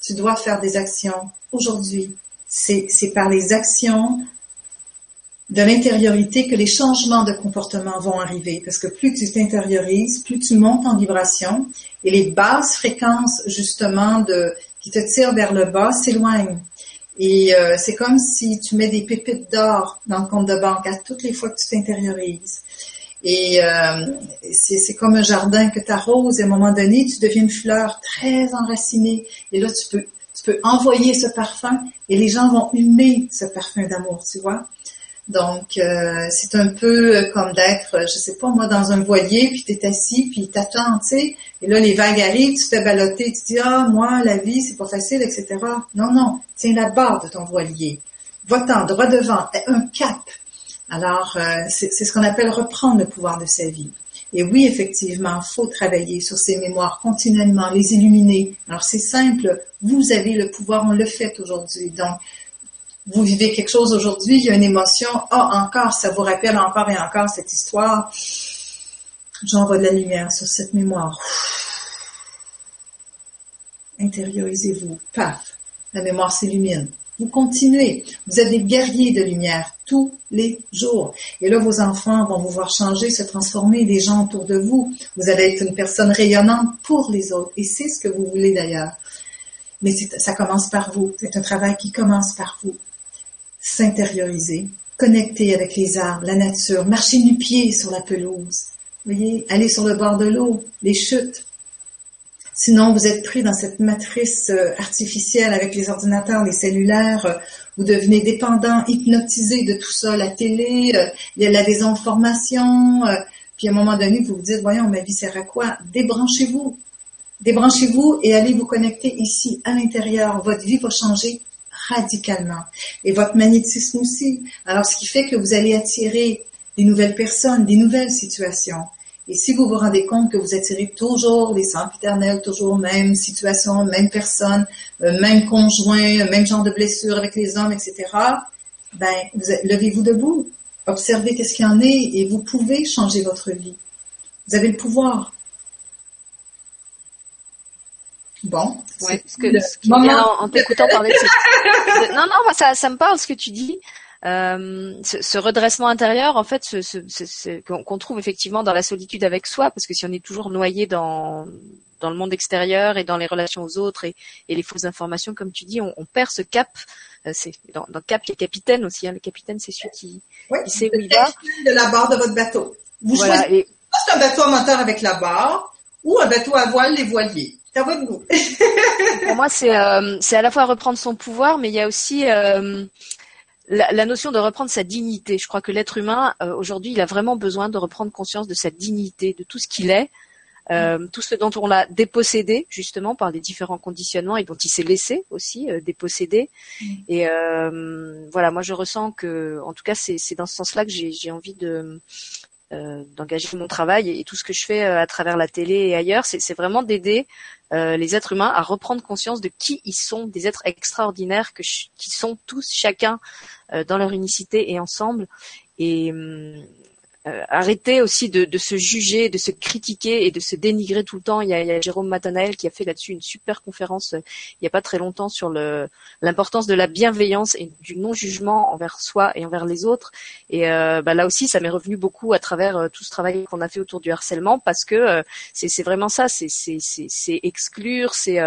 Tu dois faire des actions aujourd'hui. C'est, par les actions de l'intériorité que les changements de comportement vont arriver. Parce que plus tu t'intériorises, plus tu montes en vibration et les basses fréquences, justement, qui te tirent vers le bas s'éloignent. Et euh, c'est comme si tu mets des pépites d'or dans le compte de banque à toutes les fois que tu t'intériorises. Et euh, c'est comme un jardin que tu arroses. Et à un moment donné, tu deviens une fleur très enracinée. Et là, tu peux, tu peux envoyer ce parfum et les gens vont humer ce parfum d'amour, tu vois. Donc, euh, c'est un peu comme d'être, je sais pas moi, dans un voilier, puis tu es assis, puis t'attends, tu sais. Et là, les vagues arrivent, tu te fais balloter, tu dis, ah, moi, la vie, c'est pas facile, etc. Non, non, tiens la barre de ton voilier. Va-t'en, droit devant, un cap. Alors, euh, c'est ce qu'on appelle reprendre le pouvoir de sa vie. Et oui, effectivement, il faut travailler sur ces mémoires continuellement, les illuminer. Alors, c'est simple, vous avez le pouvoir, on le fait aujourd'hui. Donc, vous vivez quelque chose aujourd'hui, il y a une émotion, ah, oh, encore, ça vous rappelle encore et encore cette histoire. J'envoie de la lumière sur cette mémoire. Intériorisez-vous. Paf. La mémoire s'illumine. Vous continuez. Vous êtes des guerriers de lumière tous les jours. Et là, vos enfants vont vous voir changer, se transformer, les gens autour de vous. Vous allez être une personne rayonnante pour les autres. Et c'est ce que vous voulez d'ailleurs. Mais ça commence par vous. C'est un travail qui commence par vous. S'intérioriser, connecter avec les arbres, la nature, marcher nu pied sur la pelouse. Vous voyez, aller sur le bord de l'eau, les chutes, Sinon, vous êtes pris dans cette matrice euh, artificielle avec les ordinateurs, les cellulaires. Euh, vous devenez dépendant, hypnotisé de tout ça, la télé, euh, il y a la désinformation. Puis à un moment donné, vous vous dites, voyons, ma vie sert à quoi? Débranchez-vous. Débranchez-vous et allez vous connecter ici, à l'intérieur. Votre vie va changer radicalement. Et votre magnétisme aussi. Alors, ce qui fait que vous allez attirer des nouvelles personnes, des nouvelles situations. Et si vous vous rendez compte que vous attirez toujours les éternels, toujours même situation, même personne, euh, même conjoint, même genre de blessure avec les hommes, etc., ben, levez-vous debout, observez qu'est-ce qu'il y en est et vous pouvez changer votre vie. Vous avez le pouvoir. Bon. Ouais, ce que, ce qui en, t'écoutant parler de Non, non, ça, ça me parle ce que tu dis. Euh, ce, redressement intérieur, en fait, ce, ce, qu'on trouve effectivement dans la solitude avec soi, parce que si on est toujours noyé dans dans le monde extérieur et dans les relations aux autres et, et les fausses informations, comme tu dis, on, on perd ce cap. Euh, c'est dans, dans Cap, il y a capitaine aussi. Hein. Le capitaine, c'est celui qui, qui sait où il va. de la barre de votre bateau. Vous voilà, choisissez et... c'est un bateau à moteur avec la barre ou un bateau à voile les voiliers. À votre goût. Pour moi, c'est euh, c'est à la fois reprendre son pouvoir, mais il y a aussi euh, la, notion de reprendre sa dignité. Je crois que l'être humain, euh, aujourd'hui, il a vraiment besoin de reprendre conscience de sa dignité, de tout ce qu'il est, euh, mm. tout ce dont on l'a dépossédé, justement, par les différents conditionnements et dont il s'est laissé aussi euh, déposséder. Mm. Et voilà, moi, je ressens que, en tout cas, c'est dans ce sens-là que j'ai envie de d'engager mon travail et, tout ce que je fais à travers la télé et ailleurs, c'est vraiment d'aider les êtres humains à reprendre conscience de qui ils sont, des êtres extraordinaires que qui sont tous chacun euh, dans leur unicité et ensemble. Et hum, euh, arrêter aussi de, de, se juger, de se critiquer et de se dénigrer tout le temps. Il y a, il y a Jérôme Matanael qui a fait là-dessus une super conférence euh, il n'y a pas très longtemps sur l'importance de la bienveillance et du non-jugement envers soi et envers les autres. Et euh, bah, là aussi, ça m'est revenu beaucoup à travers euh, tout ce travail qu'on a fait autour du harcèlement parce que c'est vraiment ça, c'est exclure, c'est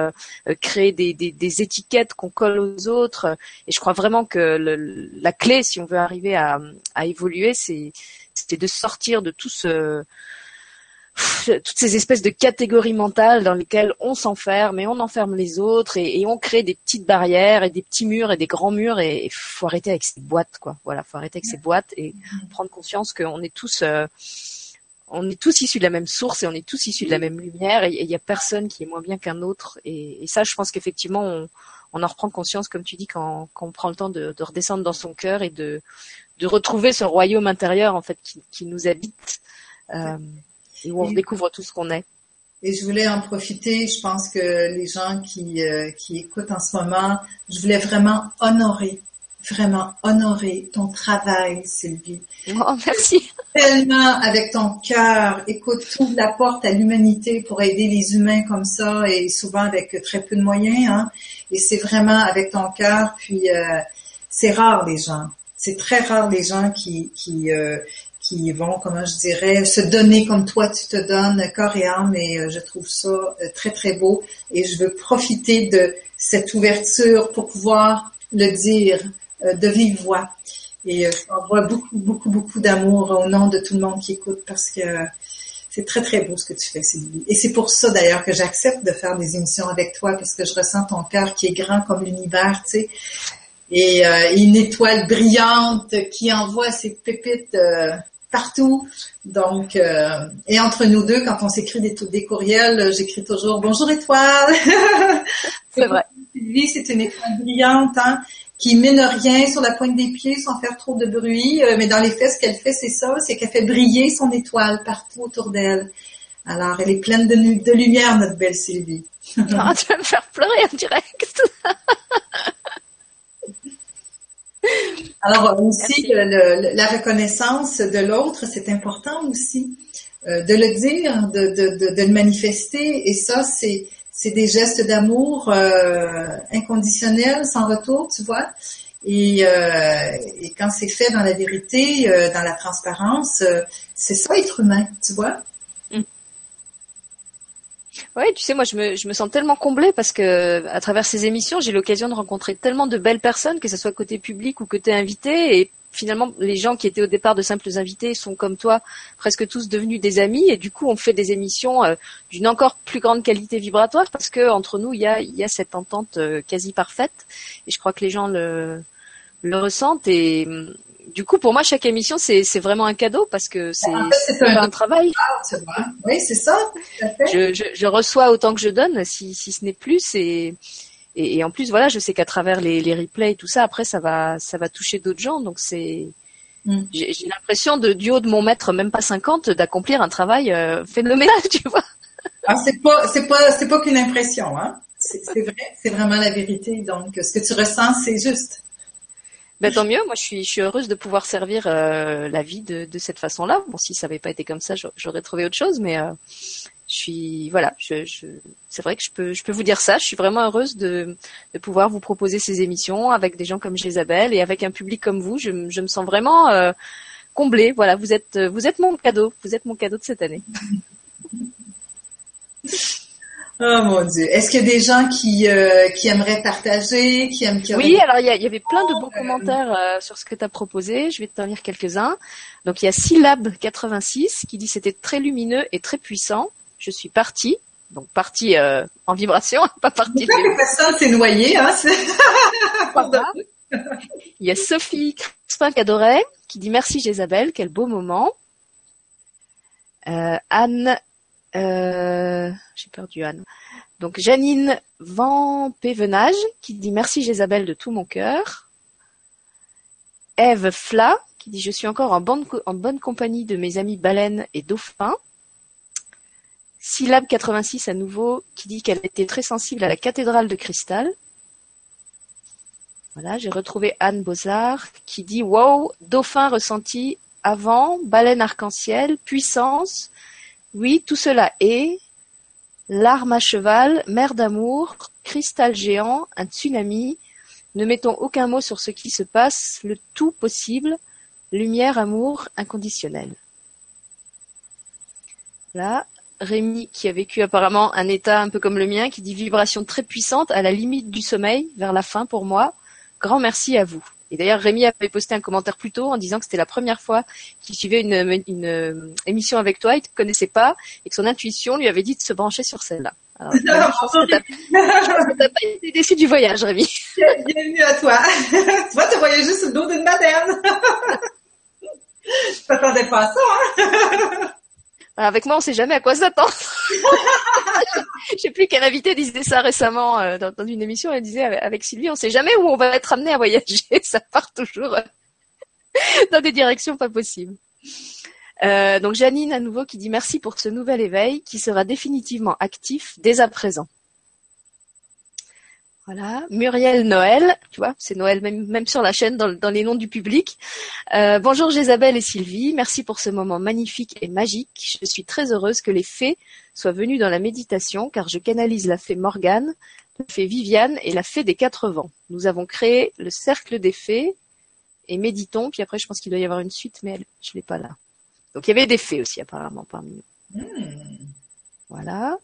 créer des, des, des étiquettes qu'on colle aux autres. Et je crois vraiment que le, la clé, si on veut arriver à, à évoluer, c'est c'était de sortir de tout ce toutes ces espèces de catégories mentales dans lesquelles on s'enferme et on enferme les autres et, on crée des petites barrières et des petits murs et des grands murs et il faut arrêter avec ces boîtes quoi. Voilà, faut arrêter avec ces boîtes et prendre conscience qu'on est tous euh, on est tous issus de la même source et on est tous issus de la même lumière et il y a personne qui est moins bien qu'un autre et, ça je pense qu'effectivement on, on en reprend conscience, comme tu dis, quand, quand on prend le temps de, de redescendre dans son cœur et de, de retrouver ce royaume intérieur en fait qui, qui nous habite euh, et où on découvre tout ce qu'on est. Et je voulais en profiter, je pense que les gens qui, euh, qui écoutent en ce moment, je voulais vraiment honorer, vraiment honorer ton travail, Sylvie. Oh, merci. Tellement avec ton cœur, écoute, ouvre la porte à l'humanité pour aider les humains comme ça et souvent avec très peu de moyens. Hein. Et c'est vraiment avec ton cœur, puis euh, c'est rare les gens. C'est très rare les gens qui, qui, euh, qui vont, comment je dirais, se donner comme toi tu te donnes, corps et âme, et euh, je trouve ça euh, très, très beau. Et je veux profiter de cette ouverture pour pouvoir le dire euh, de vive voix. Et je t'envoie beaucoup, beaucoup, beaucoup d'amour au nom de tout le monde qui écoute parce que c'est très, très beau ce que tu fais, Sylvie. Et c'est pour ça, d'ailleurs, que j'accepte de faire des émissions avec toi parce que je ressens ton cœur qui est grand comme l'univers, tu sais. Et une étoile brillante qui envoie ses pépites partout. Donc, euh, et entre nous deux, quand on s'écrit des, des courriels, j'écris toujours bonjour étoile. c'est vrai. c'est une étoile brillante hein, qui mine rien sur la pointe des pieds sans faire trop de bruit. Euh, mais dans les faits, ce qu'elle fait, c'est ça, c'est qu'elle fait briller son étoile partout autour d'elle. Alors, elle est pleine de, de lumière, notre belle Sylvie. Ah, tu vas me faire pleurer en direct. Alors aussi, la reconnaissance de l'autre, c'est important aussi euh, de le dire, de, de, de, le manifester. Et ça, c'est c'est des gestes d'amour euh, inconditionnels, sans retour, tu vois. Et, euh, et quand c'est fait dans la vérité, euh, dans la transparence, c'est ça être humain, tu vois. Oui, tu sais, moi, je me, je me sens tellement comblée parce que à travers ces émissions, j'ai l'occasion de rencontrer tellement de belles personnes, que ce soit côté public ou côté invité, et finalement, les gens qui étaient au départ de simples invités sont comme toi, presque tous devenus des amis, et du coup, on fait des émissions euh, d'une encore plus grande qualité vibratoire parce que entre nous, il y a, il y a cette entente euh, quasi parfaite, et je crois que les gens le, le ressentent. Et du coup, pour moi, chaque émission, c'est vraiment un cadeau parce que c'est un, travail. Oui, c'est ça. Je, je, je, reçois autant que je donne, si, si ce n'est plus. Et, et, en plus, voilà, je sais qu'à travers les, les replays et tout ça, après, ça va, ça va toucher d'autres gens. Donc, c'est. Mm. J'ai l'impression de du haut de mon maître, même pas 50, d'accomplir un travail euh, phénoménal, tu vois. Ah, c'est pas, c'est pas, c'est pas qu'une impression, hein. C'est vrai, c'est vraiment la vérité. Donc, ce que tu ressens, c'est juste. Ben, tant mieux. Moi, je suis, heureuse de pouvoir servir euh, la vie de, cette façon-là. Bon, si ça n'avait pas été comme ça, j'aurais trouvé autre chose. Mais euh, je suis, voilà, je, c'est vrai que je peux, je peux vous dire ça. Je suis vraiment heureuse de, pouvoir vous proposer ces émissions avec des gens comme Isabelle et avec un public comme vous. Je, je me sens vraiment euh, comblée. Voilà, vous êtes, vous êtes mon cadeau. Vous êtes mon cadeau de cette année. Oh mon Dieu. Est-ce qu'il y a des gens qui, euh, qui aimeraient partager, qui aiment qui Oui, alors il y, avait plein de bons commentaires euh, sur ce que tu as proposé. Je vais t'en lire quelques-uns. Donc il y a Syllab86 qui dit c'était très lumineux et très puissant. Je suis partie. Donc partie euh, en vibration, pas partie. Personne s'est noyé. Hein, il y a Sophie Crispin Cadoret qui dit merci Isabelle, quel beau moment. Anne euh, j'ai perdu Anne. Donc Janine Van Pévenage qui dit merci Jézabel de tout mon cœur. Eve Fla qui dit je suis encore en bonne, en bonne compagnie de mes amis baleines et dauphins. Syllab 86 à nouveau qui dit qu'elle était très sensible à la cathédrale de cristal. Voilà, j'ai retrouvé Anne Bozard qui dit wow, dauphin ressenti avant, baleine arc-en-ciel, puissance, oui, tout cela est l'arme à cheval, mer d'amour, cristal géant, un tsunami. Ne mettons aucun mot sur ce qui se passe, le tout possible, lumière, amour, inconditionnel. Là, Rémi, qui a vécu apparemment un état un peu comme le mien, qui dit vibration très puissante à la limite du sommeil, vers la fin pour moi. Grand merci à vous. Et d'ailleurs, Rémi avait posté un commentaire plus tôt en disant que c'était la première fois qu'il suivait une, une, euh, émission avec toi, il te connaissait pas, et que son intuition lui avait dit de se brancher sur celle-là. Alors, je pense que t'as pas été déçu du voyage, Rémi. Bienvenue à toi. tu vois, tu voyagé sur le dos d'une madame. je t'attendais pas à ça, hein. Avec moi, on sait jamais à quoi s'attendre. sais plus quel invité disait ça récemment euh, dans, une émission. Elle disait avec Sylvie, on sait jamais où on va être amené à voyager. Ça part toujours dans des directions pas possibles. Euh, donc Janine à nouveau qui dit merci pour ce nouvel éveil qui sera définitivement actif dès à présent. Voilà, Muriel Noël, tu vois, c'est Noël même, même sur la chaîne dans, les noms du public. Euh, bonjour Jésabelle et Sylvie, merci pour ce moment magnifique et magique. Je suis très heureuse que les fées soient venues dans la méditation car je canalise la fée Morgane, la fée Viviane et la fée des quatre vents. Nous avons créé le cercle des fées et méditons. Puis après, je pense qu'il doit y avoir une suite, mais elle, je l'ai pas là. Donc il y avait des fées aussi apparemment parmi nous. Hmm. Voilà.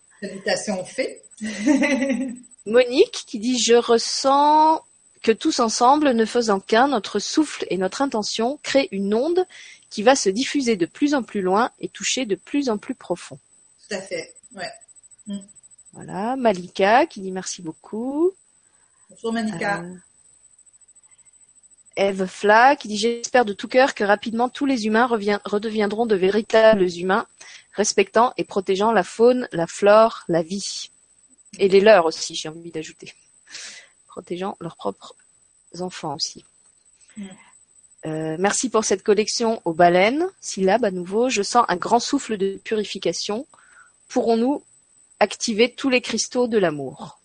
Monique qui dit je ressens que tous ensemble, ne faisant qu'un, notre souffle et notre intention créent une onde qui va se diffuser de plus en plus loin et toucher de plus en plus profond. Tout à fait, ouais. Hmm. Voilà, Malika qui dit merci beaucoup. Bonjour Malika. Euh, Eve Fla qui dit j'espère de tout cœur que rapidement tous les humains redeviendront de véritables humains, respectant et protégeant la faune, la flore, la vie. Et les leurs aussi, j'ai envie d'ajouter. Protégeant leurs propres enfants aussi. Euh, merci pour cette collection aux baleines. Syllabe à nouveau. Je sens un grand souffle de purification. Pourrons-nous activer tous les cristaux de l'amour?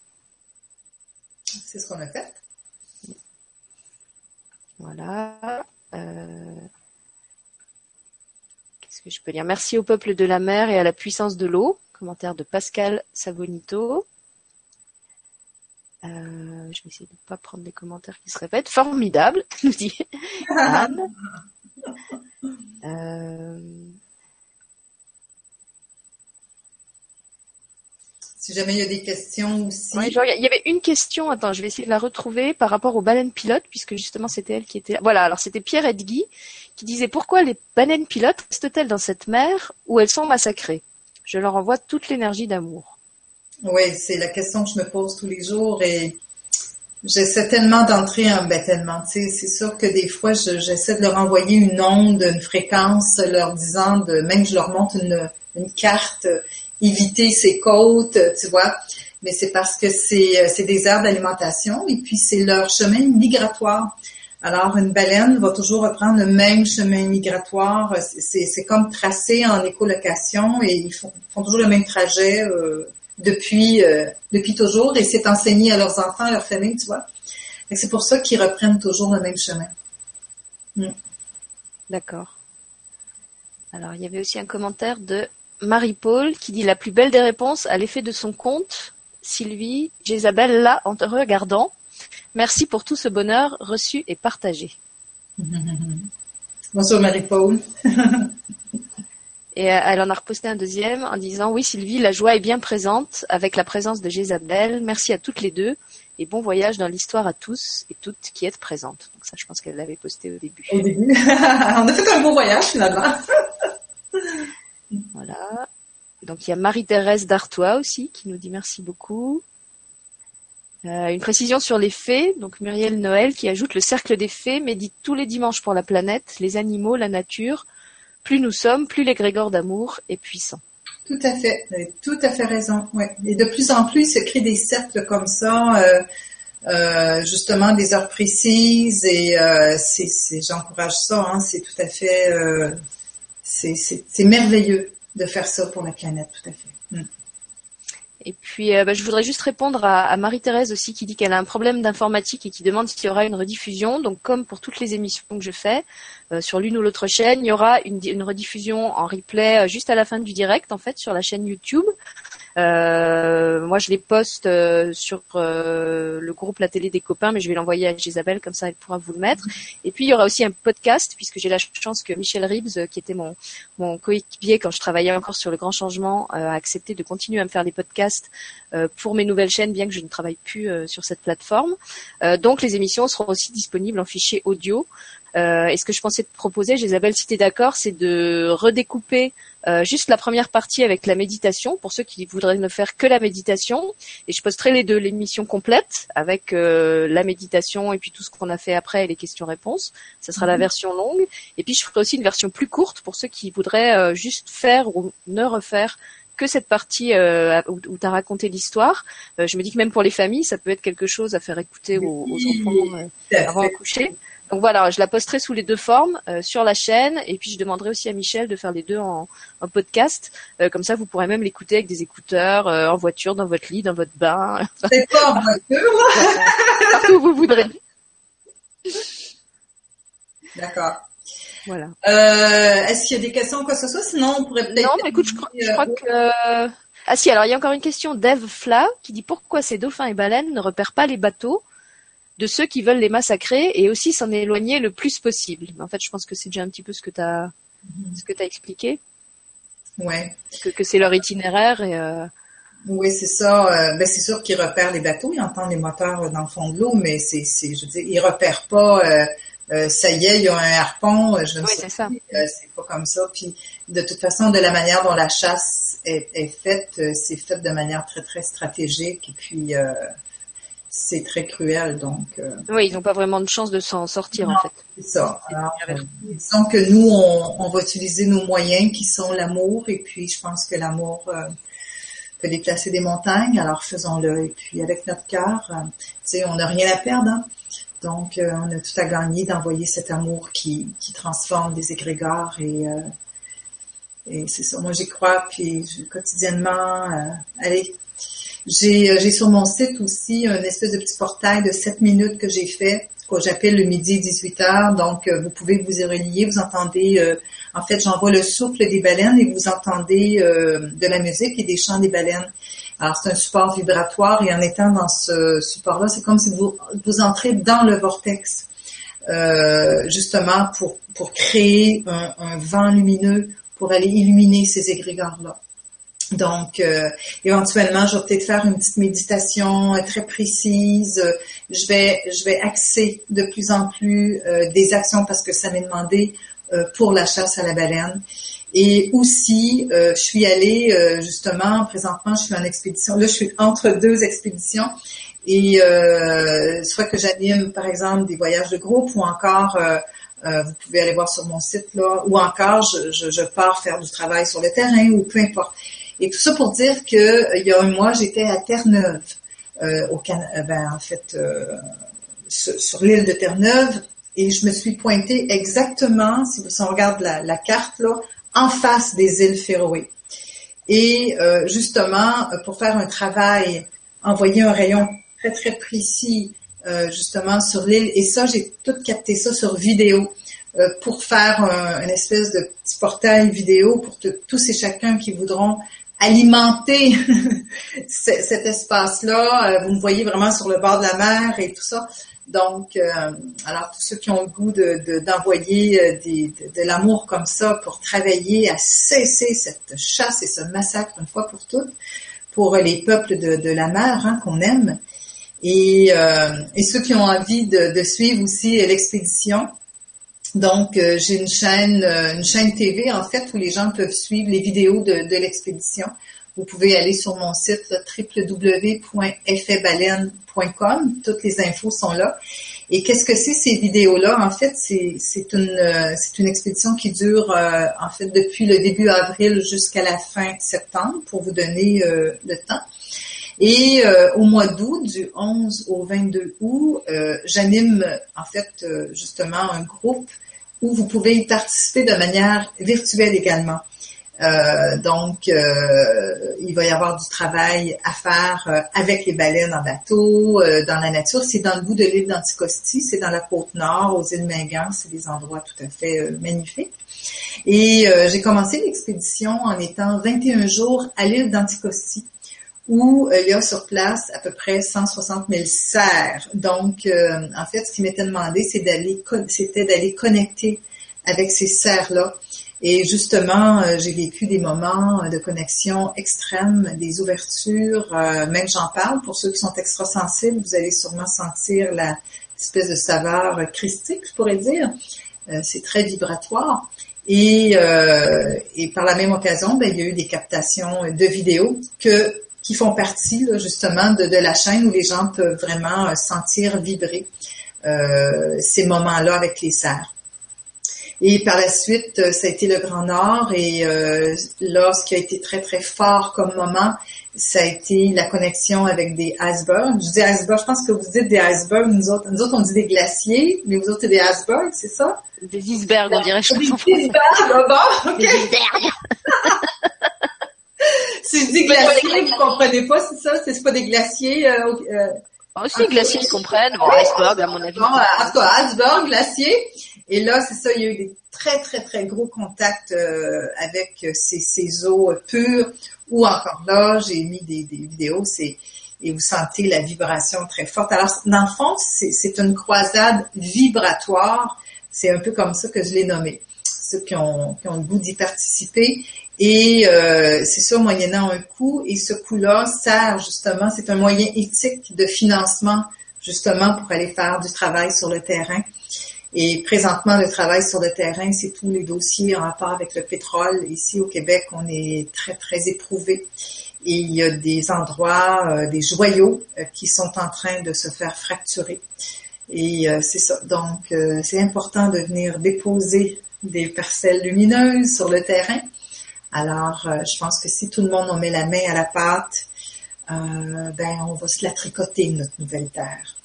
C'est ce qu'on a fait. Voilà. Euh, qu'est-ce que je peux dire? Merci au peuple de la mer et à la puissance de l'eau. Commentaire de Pascal Savonito. Euh, je vais essayer de ne pas prendre des commentaires qui se répètent. Formidable, nous dit Anne. Euh, si jamais il y a des questions aussi. il y avait une question, attends, je vais essayer de la retrouver par rapport aux baleines pilotes, puisque justement c'était elle qui était là. Voilà, alors c'était Pierre Edgui qui disait pourquoi les baleines pilotes restent-elles dans cette mer où elles sont massacrées? Je leur envoie toute l'énergie d'amour. Oui, c'est la question que je me pose tous les jours et j'essaie tellement d'entrer en ben tellement, c'est sûr que des fois j'essaie de leur envoyer une onde, une fréquence, leur disant de même je leur montre une, une carte, éviter ces côtes, tu vois. Mais c'est parce que c'est c'est des aires d'alimentation et puis c'est leur chemin migratoire. Alors, une baleine va toujours reprendre le même chemin migratoire. C'est comme tracé en écolocation et ils font, font toujours le même trajet. Euh, depuis euh, depuis toujours et c'est enseigné à leurs enfants, à leur famille, tu vois. C'est pour ça qu'ils reprennent toujours le même chemin. Mm. D'accord. Alors, il y avait aussi un commentaire de Marie-Paul qui dit la plus belle des réponses à l'effet de son compte. Sylvie, Jésabelle là en te regardant. Merci pour tout ce bonheur reçu et partagé. Bonsoir Marie-Paul. Et euh, elle en a reposté un deuxième en disant oui Sylvie, la joie est bien présente avec la présence de Jézabel. Merci à toutes les deux et bon voyage dans l'histoire à tous et toutes qui êtes présentes. Donc ça, je pense qu'elle l'avait posté au début. Au début, on a fait un bon voyage finalement. voilà. Donc il y a Marie-Thérèse d'Artois aussi qui nous dit merci beaucoup. Euh, une précision sur les fées, donc Muriel Noël qui ajoute le cercle des fées médite tous les dimanches pour la planète, les animaux, la nature, plus nous sommes, plus l'égrégore d'amour est puissant. Tout à fait, vous avez tout à fait raison. Et de plus en plus, il se crée des cercles comme ça, euh, euh, justement des heures précises, et c'est, j'encourage ça. Hein, c'est tout à fait, c'est, merveilleux de faire ça pour la planète, tout à fait. Et puis, euh, bah, je voudrais juste répondre à, Marie-Thérèse aussi qui dit qu'elle a un problème d'informatique et qui demande s'il y aura une rediffusion. Donc, comme pour toutes les émissions que je fais euh, sur l'une ou l'autre chaîne, il y aura une, une rediffusion en replay euh, juste à la fin du direct, en fait, sur la chaîne YouTube. Euh, moi, je les poste euh, sur euh, le groupe La Télé des copains, mais je vais l'envoyer à Isabelle, comme ça elle pourra vous le mettre. Et puis, il y aura aussi un podcast, puisque j'ai la chance que Michel Ribs, qui était mon, mon coéquipier quand je travaillais encore sur le grand changement, a accepté de continuer à me faire des podcasts pour mes nouvelles chaînes, bien que je ne travaille plus sur cette plateforme. donc, les émissions seront aussi disponibles en fichier audio. et ce que je pensais te proposer, Isabelle, si tu es d'accord, c'est de redécouper euh, juste la première partie avec la méditation pour ceux qui voudraient ne faire que la méditation. Et je posterai les deux l'émission complète avec euh, la méditation et puis tout ce qu'on a fait après et les questions-réponses. Ça sera la mhm. version longue. Et puis je ferai aussi une version plus courte pour ceux qui voudraient euh, juste faire ou ne refaire que cette partie euh, où, tu as raconté l'histoire. Euh, je me dis que même pour les familles, ça peut être quelque chose à faire écouter aux, enfants avant de coucher. Donc voilà, je la posterai sous les deux formes sur la chaîne et puis je demanderai aussi à Michel de faire les deux en, podcast. comme ça, vous pourrez même l'écouter avec des écouteurs en voiture, dans votre lit, dans votre bain. C'est pas en voiture. Partout où vous voudrez. D'accord. Voilà. Euh, Est-ce qu'il y a des questions ou quoi que ce soit? Sinon, on pourrait peut-être. Non, mais écoute, je crois, je crois que. Ah si, alors il y a encore une question d'Eve Fla qui dit pourquoi ces dauphins et baleines ne repèrent pas les bateaux? De ceux qui veulent les massacrer et aussi s'en éloigner le plus possible. En fait, je pense que c'est déjà un petit peu ce que tu as, mhm. ce que as expliqué. Ouais. Que, que c'est leur itinéraire et. Euh... Oui, c'est ça. Euh, ben, c'est sûr qu'ils repèrent les bateaux, ils entendent les moteurs dans le fond de l'eau, mais c'est, c'est, je veux dire, ils repèrent pas. Euh, euh, ça y est, il y a un harpon, euh, je ne sais pas. Euh, c'est pas comme ça. Puis de toute façon, de la manière dont la chasse est, est faite, c'est fait de manière très très stratégique et puis c'est très cruel. Donc oui, ils n'ont pas vraiment de chance de s'en sortir en fait. C'est ça. Alors, disons que nous, on, on, va utiliser nos moyens qui sont l'amour et puis je pense que l'amour peut déplacer des montagnes. Alors faisons-le et puis avec notre cœur, tu sais, on n'a rien à perdre. Hein? Donc, euh, on a tout à gagner d'envoyer cet amour qui, transforme des égrégores et, euh, et c'est ça. Moi, j'y crois, puis quotidiennement, euh, allez, j'ai, sur mon site aussi un espèce de petit portail de 7 minutes que j'ai fait, que j'appelle le midi 18 heures. Donc, vous pouvez vous y relier. Vous entendez, en fait, j'envoie le souffle des baleines et vous entendez de la musique et des chants des baleines. Alors, c'est un support vibratoire et en étant dans ce support-là, c'est comme si vous, vous entrez dans le vortex, euh, justement pour, pour créer un, vent lumineux pour aller illuminer ces égrégores-là. Donc, euh, éventuellement, je vais peut-être faire une petite méditation très précise. Je vais, je vais axer de plus en plus euh, des actions parce que ça m'est demandé pour la chasse à la baleine. Et aussi, euh, je suis allée euh, justement, présentement, je suis en expédition. Là, je suis entre deux expéditions. Et euh, soit que j'anime, par exemple, des voyages de groupe ou encore, euh, vous pouvez aller voir sur mon site là, ou encore, je, je, pars faire du travail sur le terrain ou peu importe. Et tout ça pour dire que il y a un mois, j'étais à Terre-Neuve, au Canada, ben, en fait, sur, sur l'île de Terre-Neuve, et je me suis pointée exactement, si, on regarde la, carte là, en face des îles Féroé. Et euh, justement, euh, pour faire un travail, envoyer un rayon très très précis euh, justement sur l'île. Et ça, j'ai tout capté ça sur vidéo pour faire un, une espèce de petit portail vidéo pour tous et chacun qui voudront alimenter cet espace-là. vous me voyez vraiment sur le bord de la mer et tout ça. Donc, euh, alors tous ceux qui ont le goût d'envoyer de, de, l'amour comme ça pour travailler à cesser cette chasse et ce massacre une fois pour toutes pour les peuples de, la mer hein, qu'on aime. Euh, et, ceux qui ont envie de, suivre aussi l'expédition. Donc, euh, j'ai une chaîne, une chaîne TV en fait où les gens peuvent suivre les vidéos de, l'expédition. Vous pouvez aller sur mon site www.effetbaleine.com toutes les infos sont là. Et qu'est-ce que c'est ces vidéos-là? En fait, c'est une, euh, une expédition qui dure euh, en fait depuis le début avril jusqu'à la fin septembre pour vous donner euh, le temps. Et au mois d'août, du 11 au 22 août, j'anime en fait justement un groupe où vous pouvez y participer de manière virtuelle également. Euh, donc, euh, il va y avoir du travail à faire euh, avec les baleines en bateau, dans la nature. C'est dans le bout de l'île d'Anticosti, c'est dans la côte nord, aux îles Mingan. C'est des endroits tout à fait magnifiques. Et j'ai commencé l'expédition en étant 21 jours à l'île d'Anticosti, où il y a sur place à peu près 160 000 cerfs. Donc, en fait, ce qui m'était demandé, c'est d'aller, c'était d'aller connecter avec ces cerfs-là et justement, euh, j'ai vécu des moments de connexion extrême, des ouvertures, euh, même j'en parle. Pour ceux qui sont extrasensibles, vous allez sûrement sentir la espèce de saveur christique, je pourrais dire. Euh, c'est très vibratoire. Et, et par la même occasion, ben, il y a eu des captations de vidéos que qui font partie justement de, de, la chaîne où les gens peuvent vraiment sentir vibrer ces moments-là avec les serres. Et par la suite, euh, ça a été le Grand Nord. Et euh, là, ce qui a été très, très fort comme moment, ça a été la connexion avec des icebergs. Je dis icebergs, je pense que vous dites des icebergs. Nous autres, nous autres on dit des glaciers, mais vous autres, c'est des icebergs, c'est ça? Des icebergs, on dirait. Je des icebergs, bon, ok. Des icebergs. je dis glaciers, vous comprenez pas, c'est ça? C'est pas des glaciers, euh, euh, aussi, glaciers, ils comprennent. Bon, iceberg, à mon avis. Bon, en tout cas, iceberg, glacier. Et là, c'est ça, il y a eu des très, très, très gros contacts euh, avec ces, ces eaux pures. Ou encore là, j'ai mis des, des vidéos, c'est et vous sentez la vibration très forte. Alors, dans le fond, c'est une croisade vibratoire. C'est un peu comme ça que je l'ai nommé. Ceux qui ont, qui ont le goût d'y participer. Et euh, c'est ça, moyennant un coût. Et ce coût-là sert justement, c'est un moyen éthique de financement justement pour aller faire du travail sur le terrain. Et présentement, le travail sur le terrain, c'est tous les dossiers en rapport avec le pétrole. Ici au Québec, on est très, très éprouvé. Et il y a des endroits, euh, des joyaux euh, qui sont en train de se faire fracturer. Et euh, c'est ça. Donc, euh, c'est important de venir déposer des parcelles lumineuses sur le terrain. Alors, euh, je pense que si tout le monde en met la main à la pâte, ben, on va se la tricoter, notre nouvelle terre.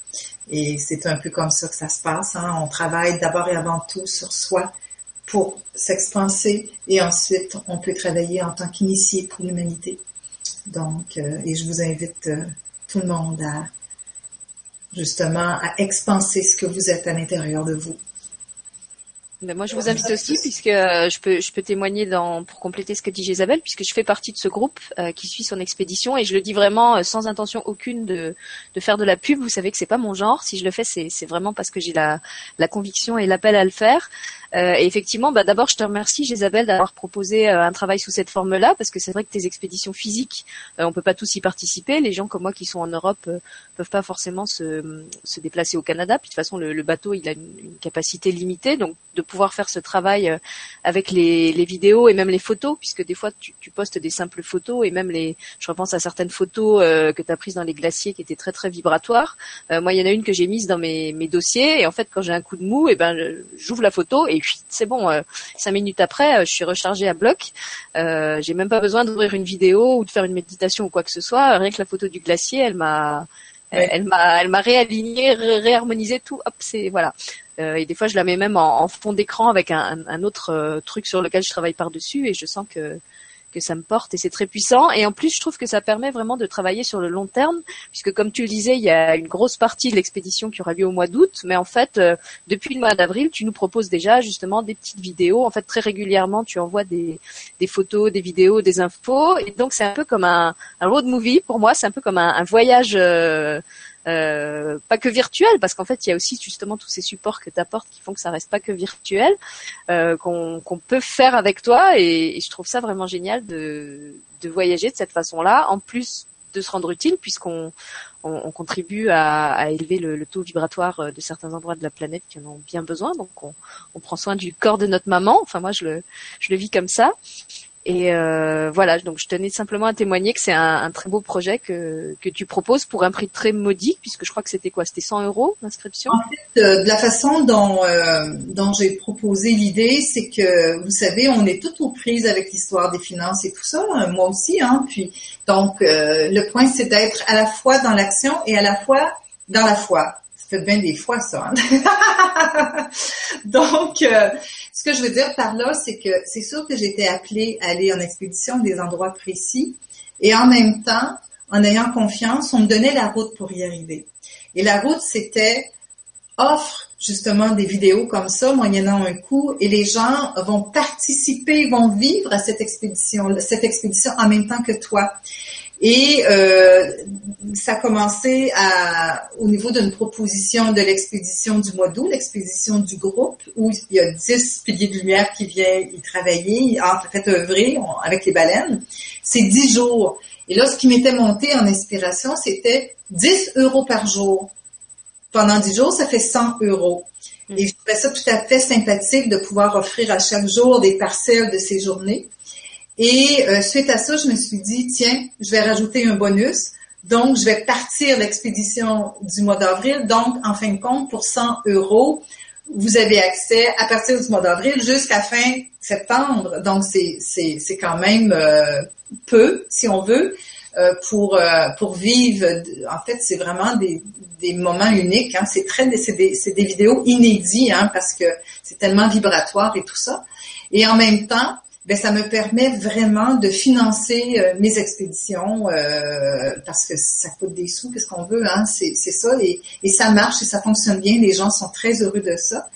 Et c'est un peu comme ça que ça se passe. Hein. On travaille d'abord et avant tout sur soi pour s'expanser et ensuite on peut travailler en tant qu'initié pour l'humanité. Donc, euh, et je vous invite euh, tout le monde à justement à expanser ce que vous êtes à l'intérieur de vous. Mais moi, je vous invite aussi, puisque euh, je peux, je peux témoigner dans, pour compléter ce que dit Isabelle, puisque je fais partie de ce groupe euh, qui suit son expédition, et je le dis vraiment euh, sans intention aucune de, de faire de la pub. Vous savez que c'est pas mon genre. Si je le fais, c'est, vraiment parce que j'ai la, la conviction et l'appel à le faire. Et effectivement, bah, d'abord, je te remercie, Isabelle, d'avoir proposé un travail sous cette forme-là, parce que c'est vrai que tes expéditions physiques, on peut pas tous y participer. Les gens comme moi qui sont en Europe peuvent pas forcément se, se déplacer au Canada. Puis de toute façon, le, bateau, il a une, capacité limitée, donc de pouvoir faire ce travail euh, avec les, les, vidéos et même les photos, puisque des fois tu, postes des simples photos et même les, je repense à certaines photos euh, que tu as prises dans les glaciers qui étaient très très vibratoires. Euh, moi, il y en a une que j'ai mise dans mes, mes, dossiers et en fait, quand j'ai un coup de mou, et eh ben j'ouvre la photo et c'est bon. Cinq minutes après, je suis rechargée à bloc. J'ai même pas besoin d'ouvrir une vidéo ou de faire une méditation ou quoi que ce soit. Rien que la photo du glacier, elle m'a elle m'a elle m'a réaligné, réharmonisé tout. Hop, c'est voilà. Euh, et des fois, je la mets même en, en fond d'écran avec un, un autre euh, truc sur lequel je travaille par dessus, et je sens que que ça me porte et c'est très puissant. Et en plus, je trouve que ça permet vraiment de travailler sur le long terme, puisque comme tu le disais, il y a une grosse partie de l'expédition qui aura lieu au mois d'août, mais en fait, euh, depuis le mois d'avril, tu nous proposes déjà justement des petites vidéos. En fait, très régulièrement, tu envoies des, des photos, des vidéos, des infos, et donc c'est un peu comme un, un road movie pour moi. C'est un peu comme un, un voyage. Euh, euh, pas que virtuel, parce qu'en fait, il y a aussi justement tous ces supports que tu apportes qui font que ça reste pas que virtuel, euh, qu'on peut faire avec toi, et, je trouve ça vraiment génial de, de voyager de cette façon-là, en plus de se rendre utile, puisqu'on on, on contribue à, élever le, le, taux vibratoire de certains endroits de la planète qui en ont bien besoin, donc on, on prend soin du corps de notre maman, enfin moi je le, je le vis comme ça, et euh, voilà, donc je tenais simplement à témoigner que c'est un, très beau projet que, que tu proposes pour un prix très modique, puisque je crois que c'était quoi? C'était 100 euros l'inscription? En fait, euh, de la façon dont, euh, dont j'ai proposé l'idée, c'est que, vous savez, on est toutes aux prises avec l'histoire des finances et tout ça, moi aussi. Hein, puis, donc, le point, c'est d'être à la fois dans l'action et à la fois dans la foi fait bien des fois ça. Hein. Donc, euh, ce que je veux dire par là, c'est que c'est sûr que j'étais appelée à aller en expédition des endroits précis et en même temps, en ayant confiance, on me donnait la route pour y arriver. Et la route, c'était offre justement des vidéos comme ça, moyennant un coût, et les gens vont participer, vont vivre à cette expédition, cette expédition en même temps que toi. Et euh, ça a commencé à, au niveau d'une proposition de l'expédition du mois d'août, l'expédition du groupe, où il y a 10 piliers de lumière qui viennent y travailler, en fait œuvrer avec les baleines. C'est 10 jours. Et là, ce qui m'était monté en inspiration, c'était 10 euros par jour. Pendant 10 jours, ça fait 100 euros. Et je trouvais ça tout à fait sympathique de pouvoir offrir à chaque jour des parcelles de ces journées. Et euh, suite à ça, je me suis dit, tiens, je vais rajouter un bonus. Donc, je vais partir l'expédition du mois d'avril. Donc, en fin de compte, pour 100 euros, vous avez accès à partir du mois d'avril jusqu'à fin septembre. Donc, c'est quand même euh, peu, si on veut, euh, pour, pour vivre. En fait, c'est vraiment des, des moments uniques. Hein. C'est des, des, vidéos inédites hein, parce que c'est tellement vibratoire et tout ça. Et en même temps, ben, ça me permet vraiment de financer euh, mes expéditions euh, parce que ça coûte des sous, qu'est-ce qu'on veut, hein, c'est ça, et, et, ça marche et ça fonctionne bien, les gens sont très heureux de ça.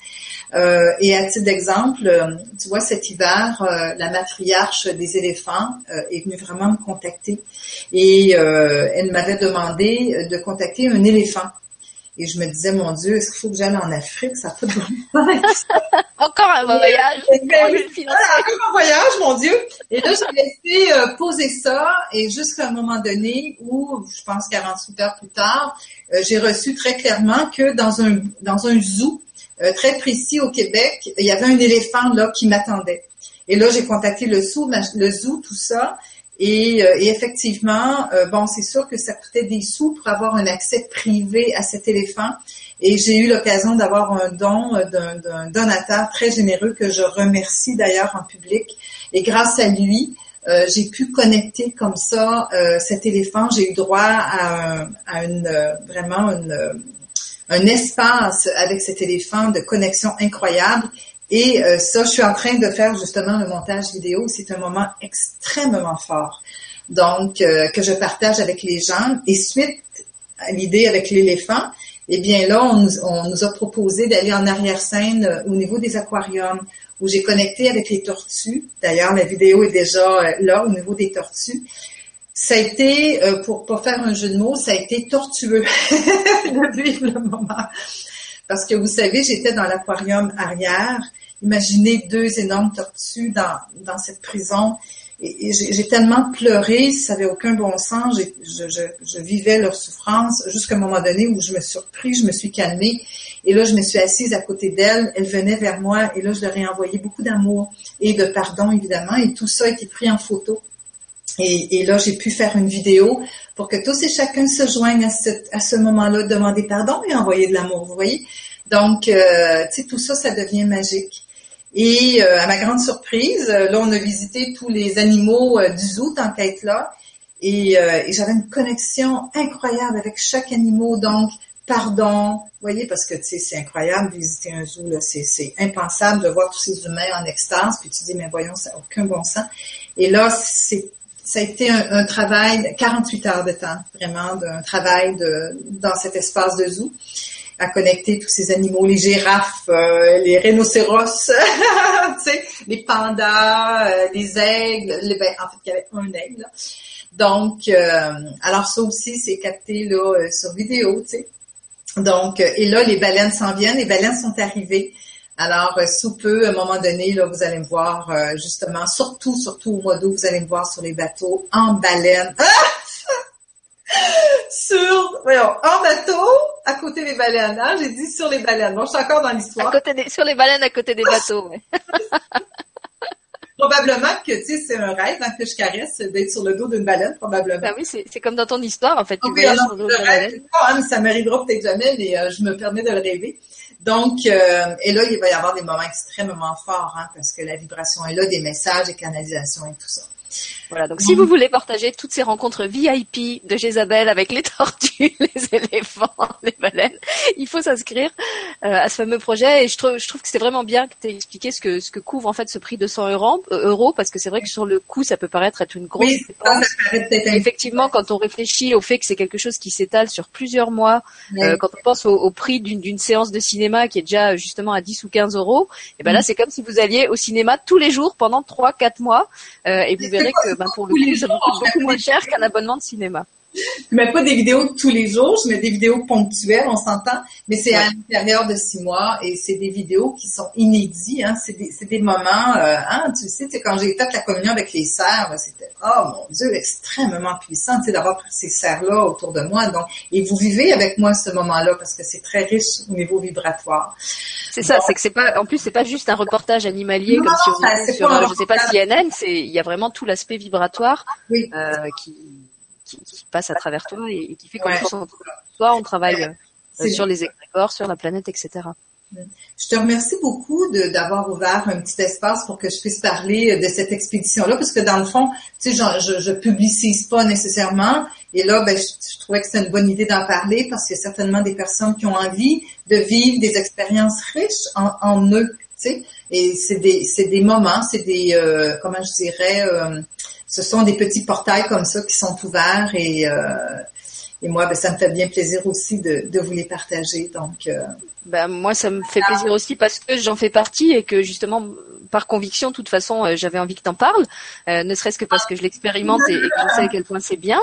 Euh, et à titre d'exemple, tu vois, cet hiver, la matriarche des éléphants est venue vraiment me contacter et elle m'avait demandé de contacter un éléphant. Et je me disais, mon Dieu, est-ce qu'il faut que j'aille en Afrique? Ça peut Encore un voyage. encore un voyage, mon Dieu. Et là, j'ai laissé euh, poser ça et jusqu'à un moment donné où, je pense 48 heures plus tard, euh, j'ai reçu très clairement que dans un, dans un zoo euh, très précis au Québec, il y avait un éléphant là qui m'attendait. Et là, j'ai contacté le zoo, le zoo, tout ça. Et, euh, et effectivement, euh, bon, c'est sûr que ça coûtait des sous pour avoir un accès privé à cet éléphant. Et j'ai eu l'occasion d'avoir un don euh, d'un donateur très généreux que je remercie d'ailleurs en public. Et grâce à lui, j'ai pu connecter comme ça cet éléphant. J'ai eu droit à, à une, vraiment une, un espace avec cet éléphant de connexion incroyable. Et euh, ça, je suis en train de faire justement le montage vidéo. C'est un moment extrêmement fort. Donc, euh, que je partage avec les gens. Et suite à l'idée avec l'éléphant, eh bien là, on nous, a proposé d'aller en arrière-scène euh, au niveau des aquariums, où j'ai connecté avec les tortues. D'ailleurs, la vidéo est déjà là au niveau des tortues. Ça a été, pour pas faire un jeu de mots, ça a été tortueux de vivre le moment. Parce que vous savez, j'étais dans l'aquarium arrière Imaginez deux énormes tortues dans, dans cette prison. Et, j'ai tellement pleuré, ça n'avait aucun bon sens. Je, je, je, vivais leur souffrance jusqu'à un moment donné où je me suis repris, je me suis calmée. Et là, je me suis assise à côté d'elle. Elle venait vers moi et là, je leur ai envoyé beaucoup d'amour et de pardon, évidemment. Et tout ça a été pris en photo. Et, et là, j'ai pu faire une vidéo pour que tous et chacun se joignent à ce, à ce moment-là, demander pardon et envoyer de l'amour, vous voyez? Donc, euh, tu sais, tout ça, ça devient magique. Et euh, à ma grande surprise, euh, là, on a visité tous les animaux euh, du zoo tant qu'à être là. Et, et j'avais une connexion incroyable avec chaque animal. Donc, pardon, vous voyez, parce que tu sais, c'est incroyable de visiter un zoo, c'est impensable de voir tous ces humains en extase, puis tu dis, mais voyons, ça n'a aucun bon sens. Et là, c'est ça a été un, un, travail, 48 heures de temps, vraiment, d'un travail de, dans cet espace de zoo à connecter tous ces animaux, les girafes, euh, les rhinocéros, les pandas, euh, les aigles. Les, ben, en fait, il y avait un aigle. Donc, euh, alors ça aussi, c'est capté là sur vidéo, tu sais. Donc, et là, les baleines s'en viennent, les baleines sont arrivées. Alors, sous peu, à un moment donné, là, vous allez me voir justement, surtout, surtout au mois d'août, vous allez me voir sur les bateaux en baleine. Ah! Sur, voyons, en bateau, à côté des baleines. Hein? J'ai dit sur les baleines. Bon, je suis encore dans l'histoire. sur les baleines à côté des bateaux. probablement que, tu sais, c'est un rêve hein, que je caresse d'être sur le dos d'une baleine, probablement. Ben oui, c'est comme dans ton histoire, en fait. Tu okay, sur le dos d'une baleine. Hein, ça m'arrivera peut-être jamais, mais euh, je me permets de le rêver. Donc, euh, et là, il va y avoir des moments extrêmement forts, hein, parce que la vibration est là, des messages, des canalisations et tout ça. Voilà, donc si vous voulez partager toutes ces rencontres VIP de Jézabel avec les tortues, les éléphants, les baleines, il faut s'inscrire euh, à ce fameux projet. Et je trouve, je trouve que c'est vraiment bien que tu aies expliqué ce que, ce que couvre en fait ce prix de 100 euros, euh, euros parce que c'est vrai que sur le coup, ça peut paraître être une grosse oui, Effectivement, quand on réfléchit au fait que c'est quelque chose qui s'étale sur plusieurs mois, euh, quand on pense au, prix d'une séance de cinéma qui est déjà justement à 10 ou 15 euros, et ben là, mm. c'est comme si vous alliez au cinéma tous les jours pendant 3-4 mois et vous verrez que ben, pour le coup, ça coûte beaucoup moins cher qu'un abonnement de cinéma. Je mets pas des vidéos tous les jours, je mets des vidéos ponctuelles, on s'entend, mais c'est à l'intérieur de six mois et c'est des vidéos qui sont inédits, hein, c'est des, des, moments, euh, hein, tu sais, quand j'ai fait la communion avec les sœurs, c'était, oh mon Dieu, extrêmement puissant, tu sais, d'avoir ces sœurs-là autour de moi, donc, et vous vivez avec moi ce moment-là parce que c'est très riche au niveau vibratoire. C'est ça, c'est que c'est pas, en plus, c'est pas juste un reportage animalier comme si on était sur, euh, je sais pas, CNN, c'est, il y a vraiment tout l'aspect vibratoire, euh, qui, qui, passe à travers toi et, qui fait qu'on ouais. toi, on travaille euh, sur les égrégores, sur la planète, etc. Je te remercie beaucoup d'avoir ouvert un petit espace pour que je puisse parler de cette expédition-là, parce que dans le fond, tu sais, je, je, publicise pas nécessairement. Et là, ben, je, trouvais que c'était une bonne idée d'en parler parce qu'il y a certainement des personnes qui ont envie de vivre des expériences riches en, en eux, tu sais. Et c'est des, c'est des moments, c'est des, euh, comment je dirais, euh, ce sont des petits portails comme ça qui sont ouverts et euh, et moi, ben, ça me fait bien plaisir aussi de, de vous les partager. Donc, ben, moi, ça me fait plaisir aussi parce que j'en fais partie et que justement, par conviction, de toute façon, euh, j'avais envie que t'en parles, euh, ne serait-ce que parce que je l'expérimente et, que je sais à quel point c'est bien.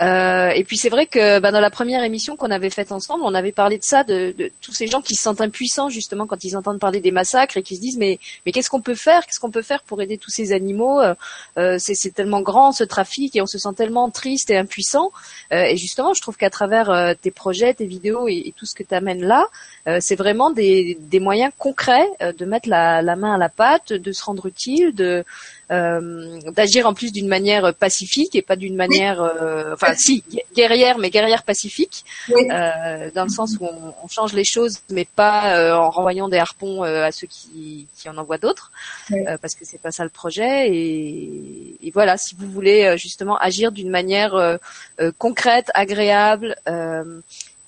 Euh, et puis c'est vrai que ben, dans la première émission qu'on avait faite ensemble, on avait parlé de ça, de, de, tous ces gens qui se sentent impuissants justement quand ils entendent parler des massacres et qui se disent mais mais qu'est-ce qu'on peut faire, qu'est-ce qu'on peut faire pour aider tous ces animaux? C'est tellement grand ce trafic et on se sent tellement triste et impuissant. et justement, je trouve qu'à travers tes projets, tes vidéos et, tout ce que tu amènes là, c'est vraiment des, moyens concrets de mettre la, main à la pâte, de se rendre utile, de euh, d'agir en plus d'une manière pacifique et pas d'une manière, enfin si guerrière, mais guerrière pacifique, dans le sens où on, change les choses, mais pas en renvoyant des harpons à ceux qui, en envoient d'autres, parce que c'est pas ça le projet. Et, et, voilà, si vous voulez justement agir d'une manière concrète, agréable. Euh,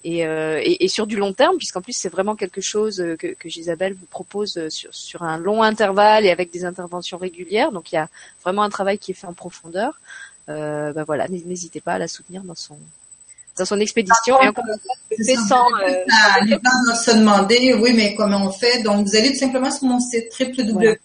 et, et, sur du long terme, puisqu'en plus c'est vraiment quelque chose euh, que, que Gisabelle vous propose euh, sur, sur, un long intervalle et avec des interventions régulières. Donc il y a vraiment un travail qui est fait en profondeur. Euh, ben voilà, n'hésitez pas à la soutenir dans son dans son expédition. et encore fait sans. Euh... Les gens se demander, oui, mais comment on fait? Donc vous allez tout simplement sur mon site www.fbalen.com.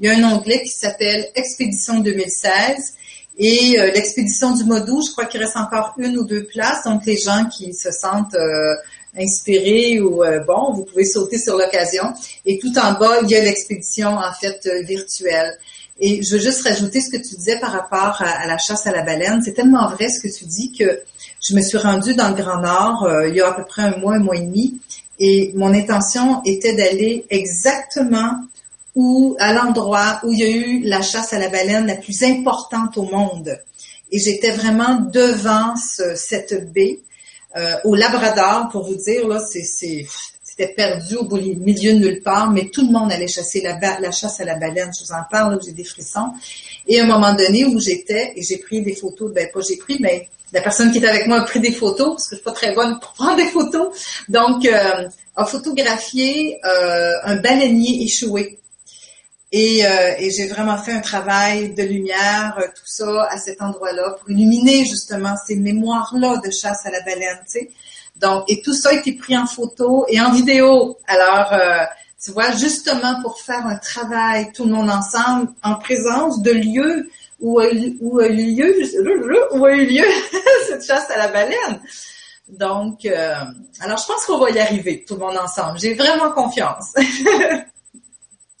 Il y a un onglet qui s'appelle Expédition 2016 et euh, l'expédition du d'août, je crois qu'il reste encore une ou deux places. Donc, les gens qui se sentent euh, inspirés ou euh, bon, vous pouvez sauter sur l'occasion. Et tout en bas, il y a l'expédition en fait virtuelle. Et je veux juste rajouter ce que tu disais par rapport à, la chasse à la baleine. C'est tellement vrai ce que tu dis que je me suis rendue dans le Grand Nord il y a à peu près un mois, un mois et demi. Et mon intention était d'aller exactement où, à l'endroit où il y a eu la chasse à la baleine la plus importante au monde. Et j'étais vraiment devant cette baie, euh, au Labrador, pour vous dire, là, c'était perdu au milieu de nulle part, mais tout le monde allait chasser la, la chasse à la baleine. Je vous en parle, j'ai des frissons. Et à un moment donné où j'étais, et j'ai pris des photos, ben pas j'ai pris, mais la personne qui était avec moi a pris des photos, parce que je suis pas très bonne pour prendre des photos. Donc, euh, a photographié euh, un baleinier échoué. Euh, et, j'ai vraiment fait un travail de lumière, euh, tout ça, à cet endroit-là, pour illuminer justement ces mémoires-là de chasse à la baleine, tu sais. Donc, et tout ça a été pris en photo et en vidéo. Alors, euh, tu vois, justement pour faire un travail, tout le monde ensemble, en présence de lieux où, où a eu lieu, où a eu lieu cette chasse à la baleine. Donc, alors je pense qu'on va y arriver, tout le monde ensemble. J'ai vraiment confiance.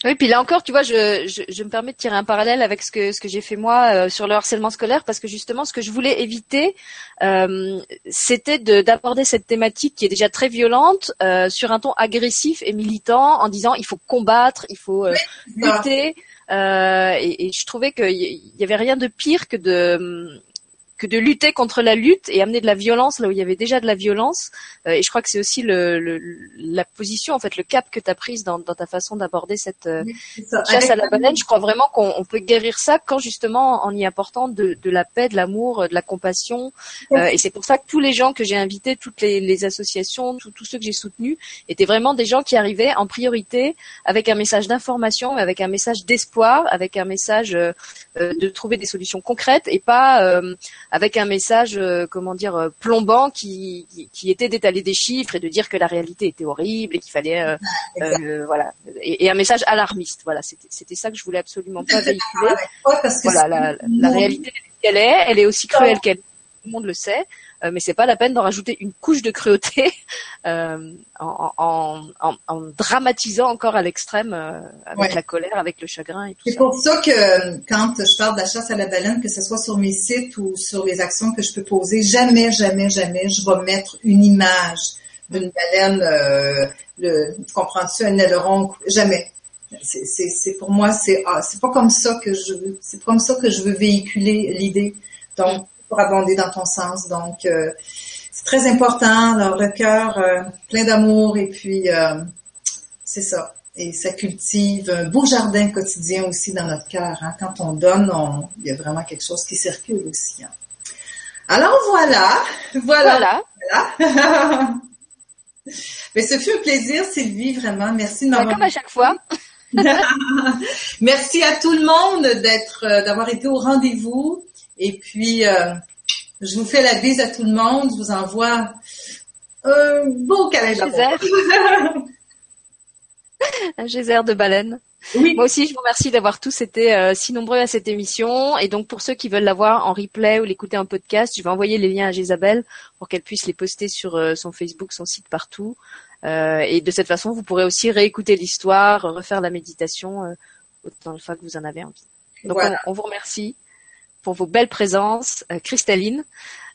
Oui, puis là encore, tu vois, je, je, je, me permets de tirer un parallèle avec ce que ce que j'ai fait moi euh, sur le harcèlement scolaire, parce que justement, ce que je voulais éviter, euh, c'était d'aborder cette thématique qui est déjà très violente euh, sur un ton agressif et militant, en disant il faut combattre, il faut euh, lutter. Et, et, je trouvais qu'il y avait rien de pire que de que de lutter contre la lutte et amener de la violence là où il y avait déjà de la violence. Euh, et je crois que c'est aussi le, le, la position, en fait, le cap que tu as prise dans, dans ta façon d'aborder cette, euh, chasse à la baleine. Je crois vraiment qu'on peut guérir ça quand justement en y apportant de, de la paix, de l'amour, de la compassion. Euh, et c'est pour ça que tous les gens que j'ai invités, toutes les, les associations, tous ceux que j'ai soutenus, étaient vraiment des gens qui arrivaient en priorité avec un message d'information, avec un message d'espoir, avec un message de trouver des solutions concrètes et pas avec un message, euh, comment dire, euh, plombant qui, qui, était d'étaler des chiffres et de dire que la réalité était horrible et qu'il fallait, euh, voilà, et, un message alarmiste. Voilà, c'était ça que je voulais absolument pas véhiculer. voilà, la, la réalité qu'elle est, elle est aussi cruelle qu'elle. Tout le monde le sait. Euh, mais c'est pas la peine d'en rajouter une couche de cruauté euh, en, dramatisant encore à l'extrême euh, avec la colère, avec le chagrin et tout C'est pour ça que quand je parle de la chasse à la baleine, que ce soit sur mes sites ou sur les actions que je peux poser, jamais, jamais, jamais je vais mettre une image d'une baleine, le, tu comprends-tu, un aileron, jamais. C'est pour moi, c'est ah, pas comme ça que je c'est comme ça que je veux véhiculer l'idée. Donc pour abonder dans ton sens. Donc, euh, c'est très important. Alors, le cœur plein d'amour et puis c'est ça. Et ça cultive un beau jardin quotidien aussi dans notre cœur. Hein. Quand on donne, il y a vraiment quelque chose qui circule aussi. Hein. Alors voilà, voilà. voilà. Mais ce fut un plaisir, Sylvie, vraiment. Merci de m'avoir. Comme à chaque fois. Merci à tout le monde d'être, euh, d'avoir été au rendez-vous. Et puis, euh, je vous fais la bise à tout le monde. Je vous envoie un beau câlin un geyser de baleine. Moi aussi, je vous remercie d'avoir tous été euh, si nombreux à cette émission. Et donc, pour ceux qui veulent la voir en replay ou l'écouter en podcast, je vais envoyer les liens à Jésabelle pour qu'elle puisse les poster sur euh, son Facebook, son site partout. Euh, et de cette façon, vous pourrez aussi réécouter l'histoire, refaire la méditation autant de fois que vous en avez envie. Donc, on, vous remercie pour vos belles présences cristalline.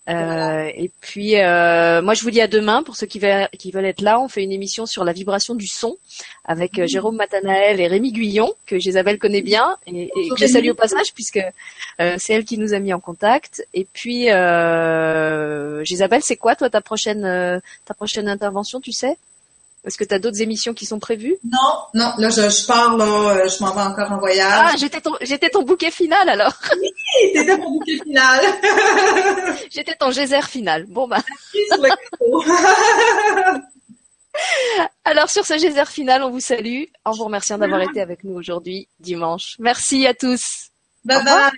Euh, et puis, euh, moi, je vous dis à demain pour ceux qui, qui, veulent être là. On fait une émission sur la vibration du son avec euh, Jérôme Matanael et Rémi Guyon, que Isabelle connaît bien et, et que je salue au passage puisque c'est elle qui nous a mis en contact. Et puis, euh, Isabelle, c'est quoi toi ta prochaine ta prochaine intervention, tu sais? Est-ce que tu as d'autres émissions qui sont prévues? Non, non, là je, je pars, là, euh, je m'en vais encore en voyage. Ah, j'étais ton, j'étais ton bouquet final alors. Oui, t'étais mon bouquet final. j'étais ton geyser final. Bon bah. alors sur ce geyser final, on vous salue en vous remerciant d'avoir été avec nous aujourd'hui, dimanche. Merci à tous. Bye bye.